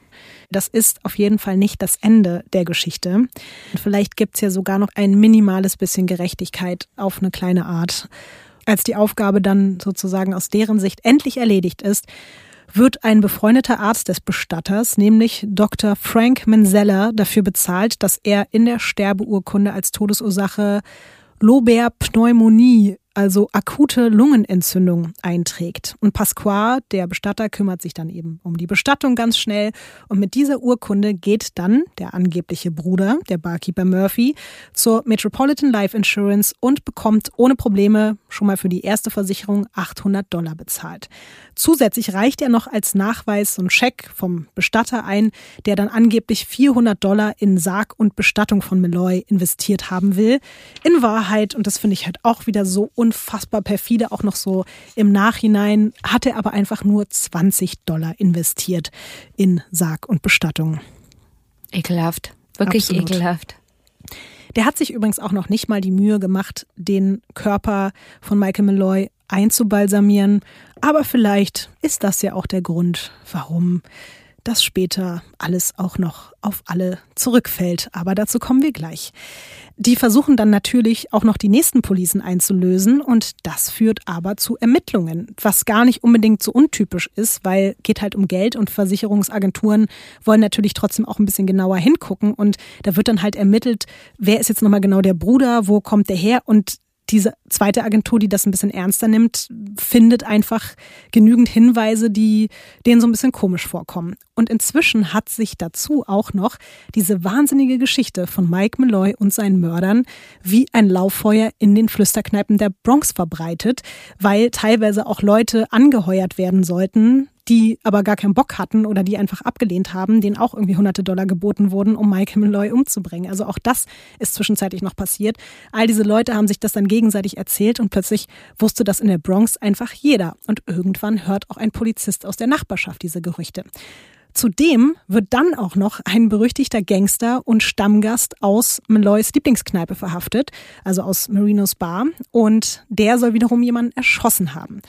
Das ist auf jeden Fall nicht das Ende der Geschichte. Vielleicht gibt's ja sogar noch ein minimales bisschen Gerechtigkeit auf eine kleine Art. Als die Aufgabe dann sozusagen aus deren Sicht endlich erledigt ist, wird ein befreundeter Arzt des Bestatters, nämlich Dr. Frank Menzella, dafür bezahlt, dass er in der Sterbeurkunde als Todesursache Loberpneumonie also akute Lungenentzündung einträgt. Und Pasquale, der Bestatter, kümmert sich dann eben um die Bestattung ganz schnell. Und mit dieser Urkunde geht dann der angebliche Bruder, der Barkeeper Murphy, zur Metropolitan Life Insurance und bekommt ohne Probleme schon mal für die erste Versicherung 800 Dollar bezahlt. Zusätzlich reicht er noch als Nachweis so ein Scheck vom Bestatter ein, der dann angeblich 400 Dollar in Sarg und Bestattung von Malloy investiert haben will. In Wahrheit, und das finde ich halt auch wieder so unfassbar perfide, auch noch so im Nachhinein, hat er aber einfach nur 20 Dollar investiert in Sarg und Bestattung. Ekelhaft. Wirklich Absolut. ekelhaft. Der hat sich übrigens auch noch nicht mal die Mühe gemacht, den Körper von Michael Malloy einzubalsamieren. Aber vielleicht ist das ja auch der Grund, warum das später alles auch noch auf alle zurückfällt. Aber dazu kommen wir gleich. Die versuchen dann natürlich auch noch die nächsten Policen einzulösen und das führt aber zu Ermittlungen, was gar nicht unbedingt so untypisch ist, weil geht halt um Geld und Versicherungsagenturen wollen natürlich trotzdem auch ein bisschen genauer hingucken und da wird dann halt ermittelt, wer ist jetzt nochmal genau der Bruder, wo kommt der her und diese zweite Agentur, die das ein bisschen ernster nimmt, findet einfach genügend Hinweise, die denen so ein bisschen komisch vorkommen. Und inzwischen hat sich dazu auch noch diese wahnsinnige Geschichte von Mike Malloy und seinen Mördern wie ein Lauffeuer in den Flüsterkneipen der Bronx verbreitet, weil teilweise auch Leute angeheuert werden sollten, die aber gar keinen Bock hatten oder die einfach abgelehnt haben, denen auch irgendwie hunderte Dollar geboten wurden, um Mike Malloy umzubringen. Also auch das ist zwischenzeitlich noch passiert. All diese Leute haben sich das dann gegenseitig erzählt und plötzlich wusste das in der Bronx einfach jeder. Und irgendwann hört auch ein Polizist aus der Nachbarschaft diese Gerüchte. Zudem wird dann auch noch ein berüchtigter Gangster und Stammgast aus Malloys Lieblingskneipe verhaftet, also aus Marinos Bar, und der soll wiederum jemanden erschossen haben.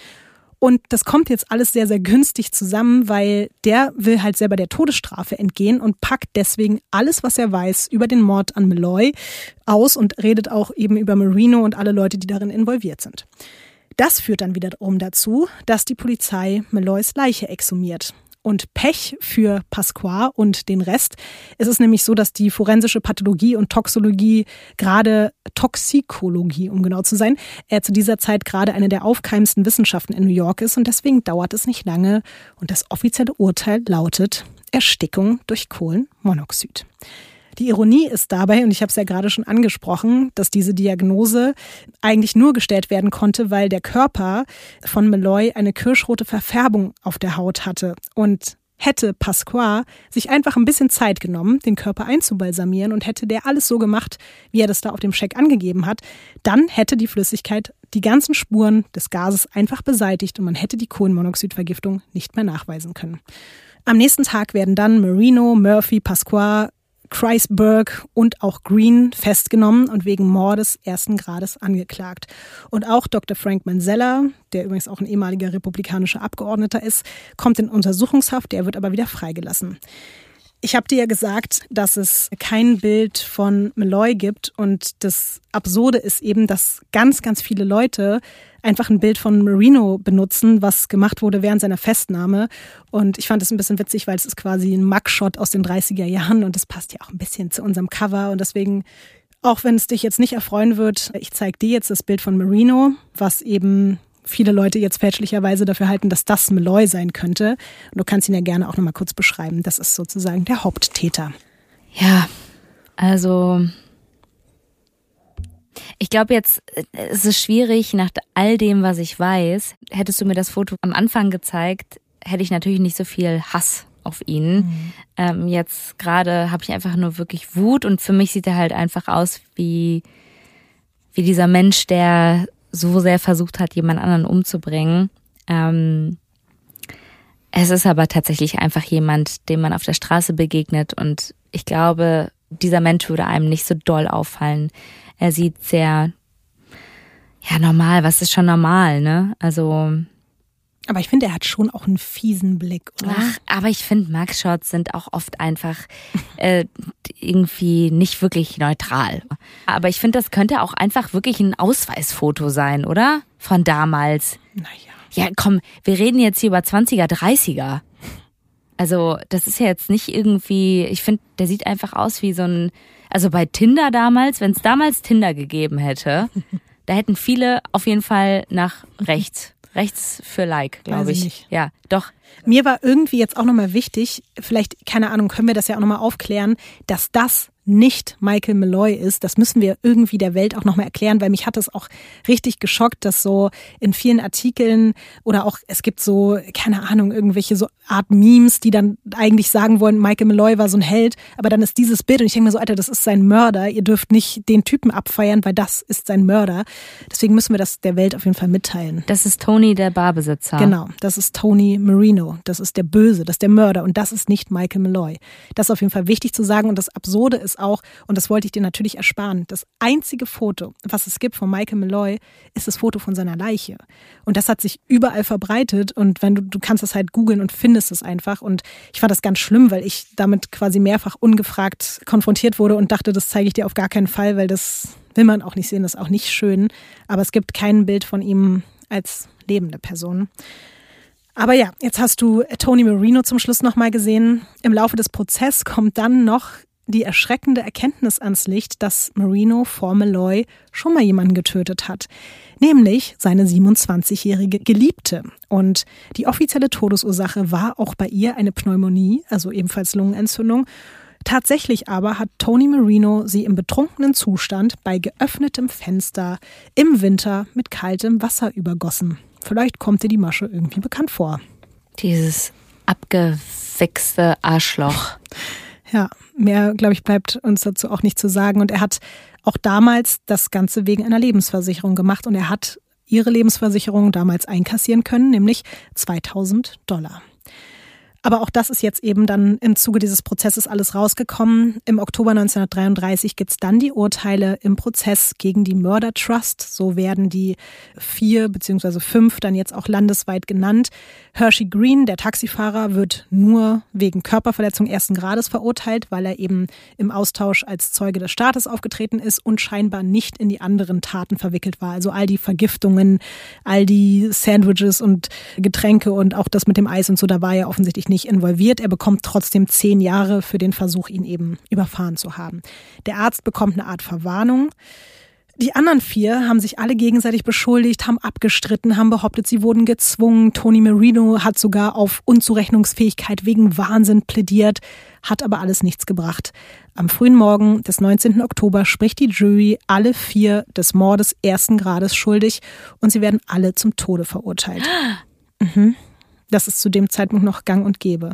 Und das kommt jetzt alles sehr, sehr günstig zusammen, weil der will halt selber der Todesstrafe entgehen und packt deswegen alles, was er weiß über den Mord an Malloy aus und redet auch eben über Marino und alle Leute, die darin involviert sind. Das führt dann wiederum dazu, dass die Polizei Malloys Leiche exhumiert. Und Pech für Pasqua und den Rest ist es nämlich so, dass die forensische Pathologie und Toxologie, gerade Toxikologie, um genau zu sein, äh, zu dieser Zeit gerade eine der aufkeimendsten Wissenschaften in New York ist. Und deswegen dauert es nicht lange. Und das offizielle Urteil lautet Erstickung durch Kohlenmonoxid. Die Ironie ist dabei, und ich habe es ja gerade schon angesprochen, dass diese Diagnose eigentlich nur gestellt werden konnte, weil der Körper von Malloy eine kirschrote Verfärbung auf der Haut hatte. Und hätte Pasqua sich einfach ein bisschen Zeit genommen, den Körper einzubalsamieren und hätte der alles so gemacht, wie er das da auf dem Scheck angegeben hat, dann hätte die Flüssigkeit die ganzen Spuren des Gases einfach beseitigt und man hätte die Kohlenmonoxidvergiftung nicht mehr nachweisen können. Am nächsten Tag werden dann Marino, Murphy, Pasqua Kreisberg und auch Green festgenommen und wegen Mordes ersten Grades angeklagt. Und auch Dr. Frank Manzella, der übrigens auch ein ehemaliger republikanischer Abgeordneter ist, kommt in Untersuchungshaft, der wird aber wieder freigelassen. Ich habe dir ja gesagt, dass es kein Bild von Malloy gibt und das Absurde ist eben, dass ganz, ganz viele Leute einfach ein Bild von Marino benutzen, was gemacht wurde während seiner Festnahme. Und ich fand es ein bisschen witzig, weil es ist quasi ein Mugshot aus den 30er Jahren und das passt ja auch ein bisschen zu unserem Cover und deswegen auch wenn es dich jetzt nicht erfreuen wird, ich zeige dir jetzt das Bild von Marino, was eben viele Leute jetzt fälschlicherweise dafür halten, dass das Malloy sein könnte. Und du kannst ihn ja gerne auch nochmal kurz beschreiben. Das ist sozusagen der Haupttäter. Ja, also ich glaube jetzt, es ist schwierig, nach all dem, was ich weiß, hättest du mir das Foto am Anfang gezeigt, hätte ich natürlich nicht so viel Hass auf ihn. Mhm. Ähm, jetzt gerade habe ich einfach nur wirklich Wut und für mich sieht er halt einfach aus wie, wie dieser Mensch, der so sehr versucht hat, jemand anderen umzubringen. Ähm, es ist aber tatsächlich einfach jemand, dem man auf der Straße begegnet und ich glaube, dieser Mensch würde einem nicht so doll auffallen. Er sieht sehr, ja, normal, was ist schon normal, ne? Also. Aber ich finde, er hat schon auch einen fiesen Blick, oder? Ach, aber ich finde, Max-Shots sind auch oft einfach <laughs> äh, irgendwie nicht wirklich neutral. Aber ich finde, das könnte auch einfach wirklich ein Ausweisfoto sein, oder? Von damals. Naja. Ja, komm, wir reden jetzt hier über 20er, 30er. Also, das ist ja jetzt nicht irgendwie, ich finde, der sieht einfach aus wie so ein, also bei Tinder damals, wenn es damals Tinder gegeben hätte, <laughs> da hätten viele auf jeden Fall nach rechts rechts für Like, glaube ich. Nicht. Ja, doch. Mir war irgendwie jetzt auch nochmal wichtig, vielleicht, keine Ahnung, können wir das ja auch nochmal aufklären, dass das nicht Michael Malloy ist. Das müssen wir irgendwie der Welt auch nochmal erklären, weil mich hat es auch richtig geschockt, dass so in vielen Artikeln oder auch es gibt so, keine Ahnung, irgendwelche so Art Memes, die dann eigentlich sagen wollen, Michael Malloy war so ein Held, aber dann ist dieses Bild und ich denke mir so, Alter, das ist sein Mörder. Ihr dürft nicht den Typen abfeiern, weil das ist sein Mörder. Deswegen müssen wir das der Welt auf jeden Fall mitteilen. Das ist Tony, der Barbesitzer. Genau, das ist Tony Marino. Das ist der Böse, das ist der Mörder und das ist nicht Michael Malloy. Das ist auf jeden Fall wichtig zu sagen und das Absurde ist auch, und das wollte ich dir natürlich ersparen, das einzige Foto, was es gibt von Michael Malloy, ist das Foto von seiner Leiche. Und das hat sich überall verbreitet und wenn du, du kannst das halt googeln und findest es einfach. Und ich fand das ganz schlimm, weil ich damit quasi mehrfach ungefragt konfrontiert wurde und dachte, das zeige ich dir auf gar keinen Fall, weil das will man auch nicht sehen, das ist auch nicht schön. Aber es gibt kein Bild von ihm als lebende Person. Aber ja, jetzt hast du Tony Marino zum Schluss nochmal gesehen. Im Laufe des Prozesses kommt dann noch die erschreckende Erkenntnis ans Licht, dass Marino vor Malloy schon mal jemanden getötet hat, nämlich seine 27-jährige Geliebte. Und die offizielle Todesursache war auch bei ihr eine Pneumonie, also ebenfalls Lungenentzündung. Tatsächlich aber hat Tony Marino sie im betrunkenen Zustand bei geöffnetem Fenster im Winter mit kaltem Wasser übergossen. Vielleicht kommt dir die Masche irgendwie bekannt vor. Dieses abgewichste Arschloch. <laughs> Ja, mehr, glaube ich, bleibt uns dazu auch nicht zu sagen. Und er hat auch damals das Ganze wegen einer Lebensversicherung gemacht und er hat ihre Lebensversicherung damals einkassieren können, nämlich 2000 Dollar. Aber auch das ist jetzt eben dann im Zuge dieses Prozesses alles rausgekommen. Im Oktober 1933 gibt's dann die Urteile im Prozess gegen die Murder Trust. So werden die vier beziehungsweise fünf dann jetzt auch landesweit genannt. Hershey Green, der Taxifahrer, wird nur wegen Körperverletzung ersten Grades verurteilt, weil er eben im Austausch als Zeuge des Staates aufgetreten ist und scheinbar nicht in die anderen Taten verwickelt war. Also all die Vergiftungen, all die Sandwiches und Getränke und auch das mit dem Eis und so, da war er offensichtlich nicht involviert. Er bekommt trotzdem zehn Jahre für den Versuch, ihn eben überfahren zu haben. Der Arzt bekommt eine Art Verwarnung. Die anderen vier haben sich alle gegenseitig beschuldigt, haben abgestritten, haben behauptet, sie wurden gezwungen. Tony Marino hat sogar auf Unzurechnungsfähigkeit wegen Wahnsinn plädiert, hat aber alles nichts gebracht. Am frühen Morgen des 19. Oktober spricht die Jury alle vier des Mordes ersten Grades schuldig und sie werden alle zum Tode verurteilt. <gasps> Mhm. Das ist zu dem Zeitpunkt noch gang und gäbe.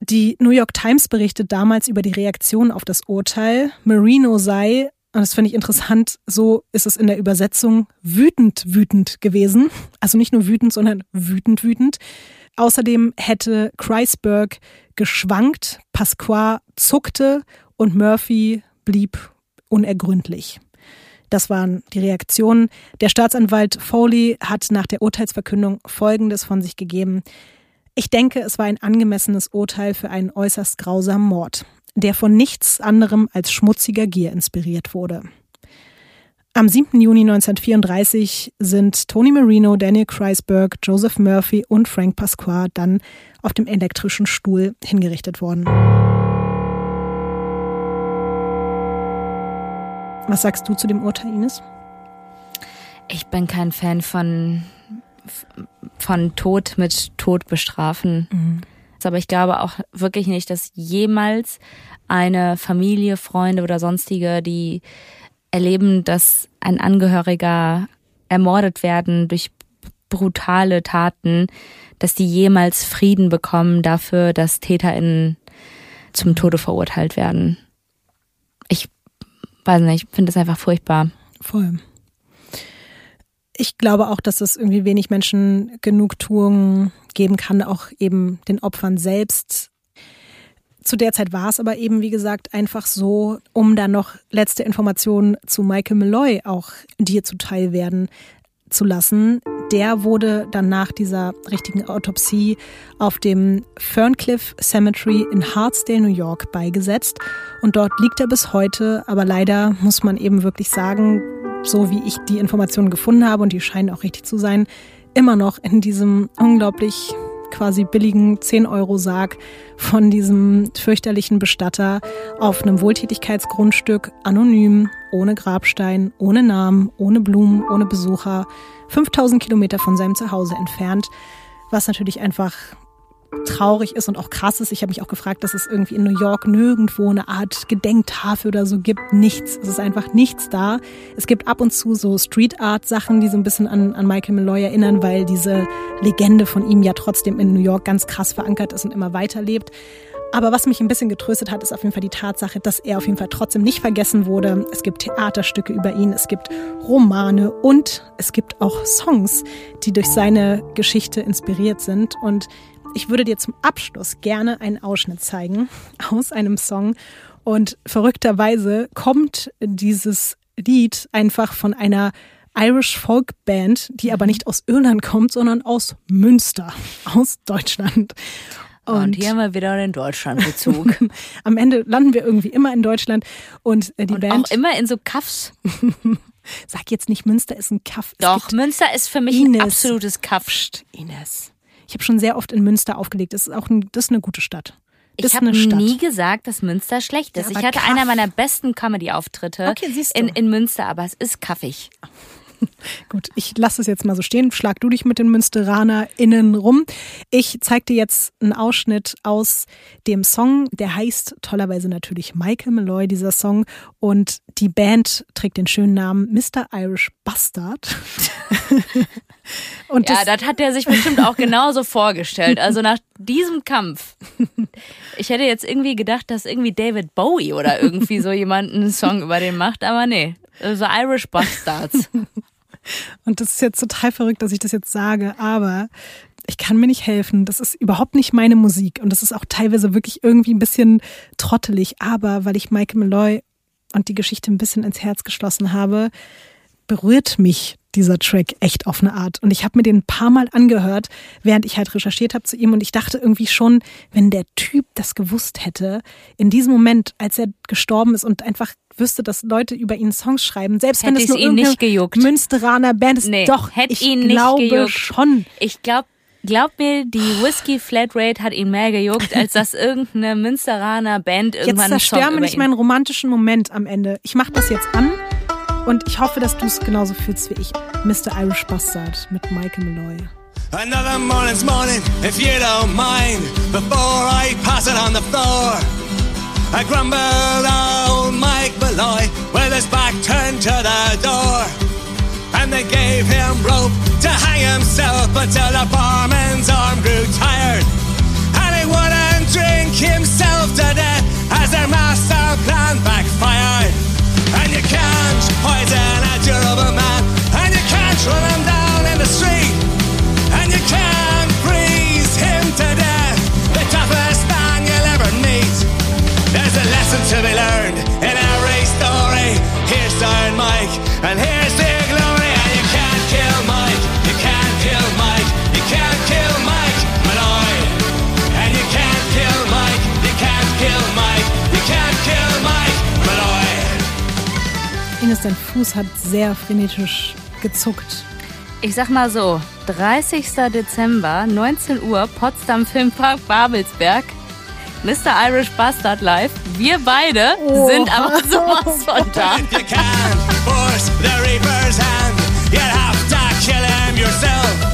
Die New York Times berichtet damals über die Reaktion auf das Urteil. Marino sei, und das finde ich interessant, so ist es in der Übersetzung, wütend, wütend gewesen. Also nicht nur wütend, sondern wütend, wütend. Außerdem hätte Kreisberg geschwankt, Pasqua zuckte und Murphy blieb unergründlich. Das waren die Reaktionen. Der Staatsanwalt Foley hat nach der Urteilsverkündung Folgendes von sich gegeben. Ich denke, es war ein angemessenes Urteil für einen äußerst grausamen Mord, der von nichts anderem als schmutziger Gier inspiriert wurde. Am 7. Juni 1934 sind Tony Marino, Daniel Kreisberg, Joseph Murphy und Frank Pasqua dann auf dem elektrischen Stuhl hingerichtet worden. Was sagst du zu dem Urteil, Ines? Ich bin kein Fan von, von Tod mit Tod bestrafen. Mhm. Aber ich glaube auch wirklich nicht, dass jemals eine Familie, Freunde oder sonstige, die erleben, dass ein Angehöriger ermordet werden durch brutale Taten, dass die jemals Frieden bekommen dafür, dass TäterInnen zum Tode verurteilt werden. Ich weiß nicht, ich finde das einfach furchtbar. Voll. Ich glaube auch, dass es irgendwie wenig Menschen Genugtuung geben kann, auch eben den Opfern selbst. Zu der Zeit war es aber eben, wie gesagt, einfach so, um dann noch letzte Informationen zu Michael Malloy auch dir zuteil werden zu lassen. Der wurde dann nach dieser richtigen Autopsie auf dem Ferncliff Cemetery in Hartsdale, New York beigesetzt. Und dort liegt er bis heute. Aber leider muss man eben wirklich sagen, so wie ich die Informationen gefunden habe, und die scheinen auch richtig zu sein, immer noch in diesem unglaublich quasi billigen 10-Euro-Sarg von diesem fürchterlichen Bestatter auf einem Wohltätigkeitsgrundstück anonym, ohne Grabstein, ohne Namen, ohne Blumen, ohne Besucher, 5000 Kilometer von seinem Zuhause entfernt, was natürlich einfach traurig ist und auch krass ist. Ich habe mich auch gefragt, dass es irgendwie in New York nirgendwo eine Art Gedenktafel oder so gibt. Nichts. Es ist einfach nichts da. Es gibt ab und zu so Street Art Sachen, die so ein bisschen an, an Michael Malloy erinnern, weil diese Legende von ihm ja trotzdem in New York ganz krass verankert ist und immer weiterlebt. Aber was mich ein bisschen getröstet hat, ist auf jeden Fall die Tatsache, dass er auf jeden Fall trotzdem nicht vergessen wurde. Es gibt Theaterstücke über ihn, es gibt Romane und es gibt auch Songs, die durch seine Geschichte inspiriert sind. Und ich würde dir zum Abschluss gerne einen Ausschnitt zeigen aus einem Song. Und verrückterweise kommt dieses Lied einfach von einer Irish Folk Band, die aber nicht aus Irland kommt, sondern aus Münster, aus Deutschland. Und, und, hier haben wir wieder den Deutschlandbezug. <laughs> Am Ende landen wir irgendwie immer in Deutschland und äh, die und Band auch immer in so Kaffs. <laughs> Sag jetzt nicht, Münster ist ein Kaff. Doch, Münster ist für mich Ines. ein absolutes Kaff. Ines. Ich habe schon sehr oft in Münster aufgelegt. Das ist auch ein, das ist eine gute Stadt. ist Ich habe nie gesagt, dass Münster schlecht ist. Ja, ich hatte Kaff- einer meiner besten Comedy-Auftritte Okay, in, in Münster, aber es ist kaffig. <laughs> Gut, ich lasse es jetzt mal so stehen. Schlag du dich mit den MünsteranerInnen rum. Ich zeig dir jetzt einen Ausschnitt aus dem Song. Der heißt tollerweise natürlich Michael Malloy, dieser Song. Und die Band trägt den schönen Namen Mr. Irish Bastard. <laughs> Und Ja, das hat er sich bestimmt auch genauso vorgestellt. Also nach diesem Kampf. Ich hätte jetzt irgendwie gedacht, dass irgendwie David Bowie oder irgendwie so jemand einen Song über den macht, aber nee. So Irish Bastards. <laughs> Und das ist jetzt total verrückt, dass ich das jetzt sage, aber ich kann mir nicht helfen. Das ist überhaupt nicht meine Musik und das ist auch teilweise wirklich irgendwie ein bisschen trottelig. Aber weil ich Michael Malloy und die Geschichte ein bisschen ins Herz geschlossen habe, berührt mich dieser Track echt auf eine Art. Und ich habe mir den ein paar Mal angehört, während ich halt recherchiert habe zu ihm. Und ich dachte irgendwie schon, wenn der Typ das gewusst hätte, in diesem Moment, als er gestorben ist und einfach wüsste, dass Leute über ihn Songs schreiben, selbst wenn Hätte es es nur ihn irgendeine nicht gejuckt. Münsteraner Band ist, Nee, doch, hätte ich ihn nicht glaube gejuckt. schon. Ich glaube, glaub mir, die Whisky Flatrate hat ihn mehr gejuckt, als dass <laughs> irgendeine Münsteraner Band Jetzt irgendwann über nicht ihn. meinen romantischen Moment am Ende. Ich mache das jetzt an und ich hoffe, dass du es genauso fühlst wie ich. Mr. Irish Bastard mit Michael Malloy. Another morning's morning, if you don't mind. Before I pass it on the floor, I grumbled old Mike Malloy with his back turned to the door. And they gave him rope to hang himself until the barman's arm grew tired. Dein Fuß hat sehr frenetisch gezuckt. Ich sag mal so, 30. Dezember, 19 Uhr, Potsdam Filmpark Babelsberg. Mr. Irish Bastard live. Wir beide Oh. sind aber <laughs> sowas von da. You can't force the Reaper's hand. You'll have to kill him yourself.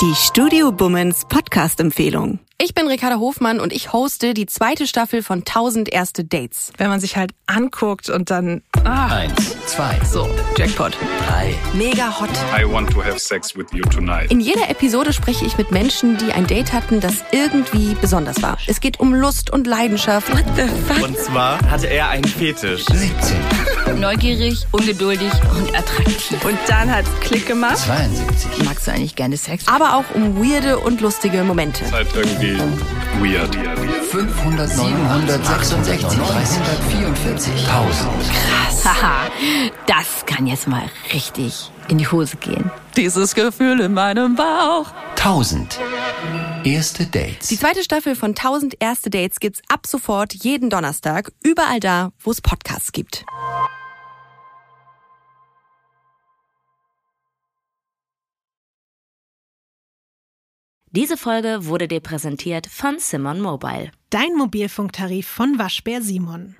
Die Studio Bummens Podcast-Empfehlung. Ich bin Ricarda Hofmann und ich hoste die zweite Staffel von 1000 erste Dates. Wenn man sich halt anguckt und dann Eins, zwei, So, Jackpot. drei. Mega hot. I want to have sex with you tonight. In jeder Episode spreche ich mit Menschen, die ein Date hatten, das irgendwie besonders war. Es geht um Lust und Leidenschaft. What the fuck? Und zwar hatte er einen Fetisch. 17, Neugierig, ungeduldig und attraktiv. und dann hat's Klick gemacht. 72, Magst du eigentlich gerne Sex? Aber auch um weirde und lustige Momente. Halt irgendwie weird. 500, 766, 344, 1000. Haha, das kann jetzt mal richtig in die Hose gehen. Dieses Gefühl in meinem Bauch. 1000. Erste Dates. Die zweite Staffel von 1000 erste Dates gibt's ab sofort jeden Donnerstag überall da, wo es Podcasts gibt. Diese Folge wurde dir präsentiert von Simon Mobile. Dein Mobilfunktarif von Waschbär Simon.